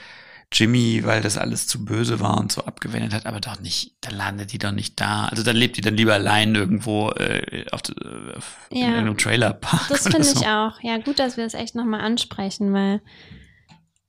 Jimmy, weil das alles zu böse war und so abgewendet hat, aber doch nicht, da landet die doch nicht da. Also dann lebt die dann lieber allein irgendwo äh, auf, äh, auf in Ja. irgendeinem Trailerpark. Das finde so. ich auch. Ja, gut, dass wir das echt nochmal ansprechen, weil.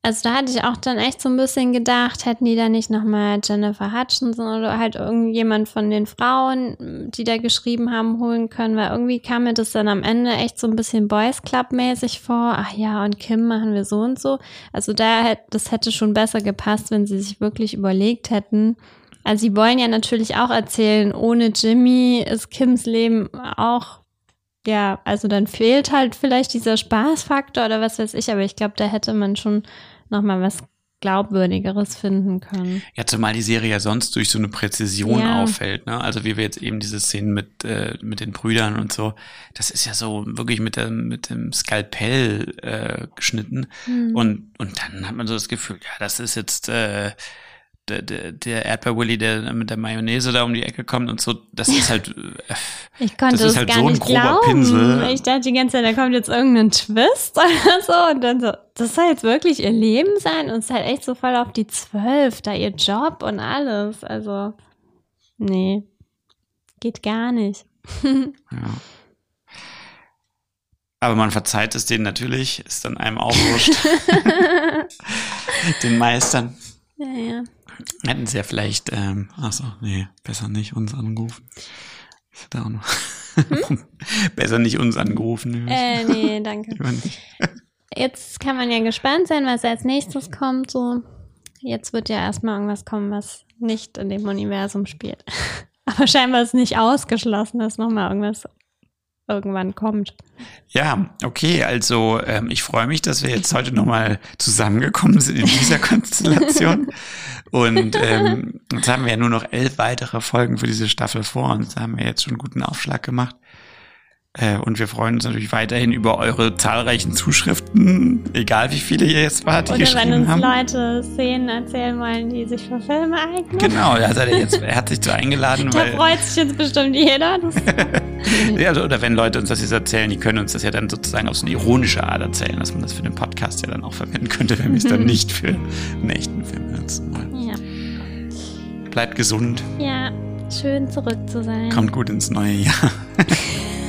Also da hatte ich auch dann echt so ein bisschen gedacht, hätten die da nicht nochmal Jennifer Hutchinson oder halt irgendjemand von den Frauen, die da geschrieben haben, holen können, weil irgendwie kam mir das dann am Ende echt so ein bisschen Boys Club mäßig vor. Ach ja, und Kim machen wir so und so. Also da hätte, das hätte schon besser gepasst, wenn sie sich wirklich überlegt hätten. Also sie wollen ja natürlich auch erzählen, ohne Jimmy ist Kims Leben auch ja, also dann fehlt halt vielleicht dieser Spaßfaktor oder was weiß ich, aber ich glaube, da hätte man schon noch mal was glaubwürdigeres finden können. Ja, zumal die Serie ja sonst durch so eine Präzision Ja. auffällt, ne? Also wie wir jetzt eben diese Szenen mit, äh, mit den Brüdern und so, das ist ja so wirklich mit dem, mit dem Skalpell äh, geschnitten. Hm. Und, und dann hat man so das Gefühl, ja, das ist jetzt äh, der, der, der Erdbeer-Willy, der mit der Mayonnaise da um die Ecke kommt und so, das ist halt, äh, Ich konnte das ist es halt gar so ein nicht grober glauben. Pinsel. Ich dachte die ganze Zeit, da kommt jetzt irgendein Twist oder so und dann so, das soll jetzt wirklich ihr Leben sein und es ist halt echt so voll auf die Zwölf, da ihr Job und alles. Also, nee, geht gar nicht. ja. Aber man verzeiht es denen natürlich, ist dann einem auch wurscht. den Meistern. Ja, ja. Hätten sie ja vielleicht, ähm, ach so, nee, besser nicht uns angerufen. Ich hätte auch noch. besser nicht uns angerufen. Äh, nee, danke. Jetzt kann man ja gespannt sein, was als nächstes kommt. So, jetzt wird ja erstmal irgendwas kommen, was nicht in dem Universum spielt. Aber scheinbar ist nicht ausgeschlossen, dass nochmal irgendwas irgendwann kommt. Ja, okay, also ähm, ich freue mich, dass wir jetzt heute nochmal zusammengekommen sind in dieser Konstellation. Und ähm, jetzt haben wir ja nur noch elf weitere Folgen für diese Staffel vor uns. Da haben wir jetzt schon einen guten Aufschlag gemacht. Äh, und wir freuen uns natürlich weiterhin über eure zahlreichen Zuschriften, egal wie viele ihr jetzt wart, die Oder wenn geschrieben uns haben. Leute Szenen erzählen wollen, die sich für Filme eignen. Genau, da seid ihr jetzt, er sich so eingeladen, Da freut sich jetzt bestimmt jeder. Ja, also, oder wenn Leute uns das jetzt erzählen, die können uns das ja dann sozusagen auf so eine ironische Art erzählen, dass man das für den Podcast ja dann auch verwenden könnte, wenn wir es dann nicht für einen echten Film nutzen wollen. ja. Bleibt gesund, ja, schön zurück zu sein. kommt gut ins neue Jahr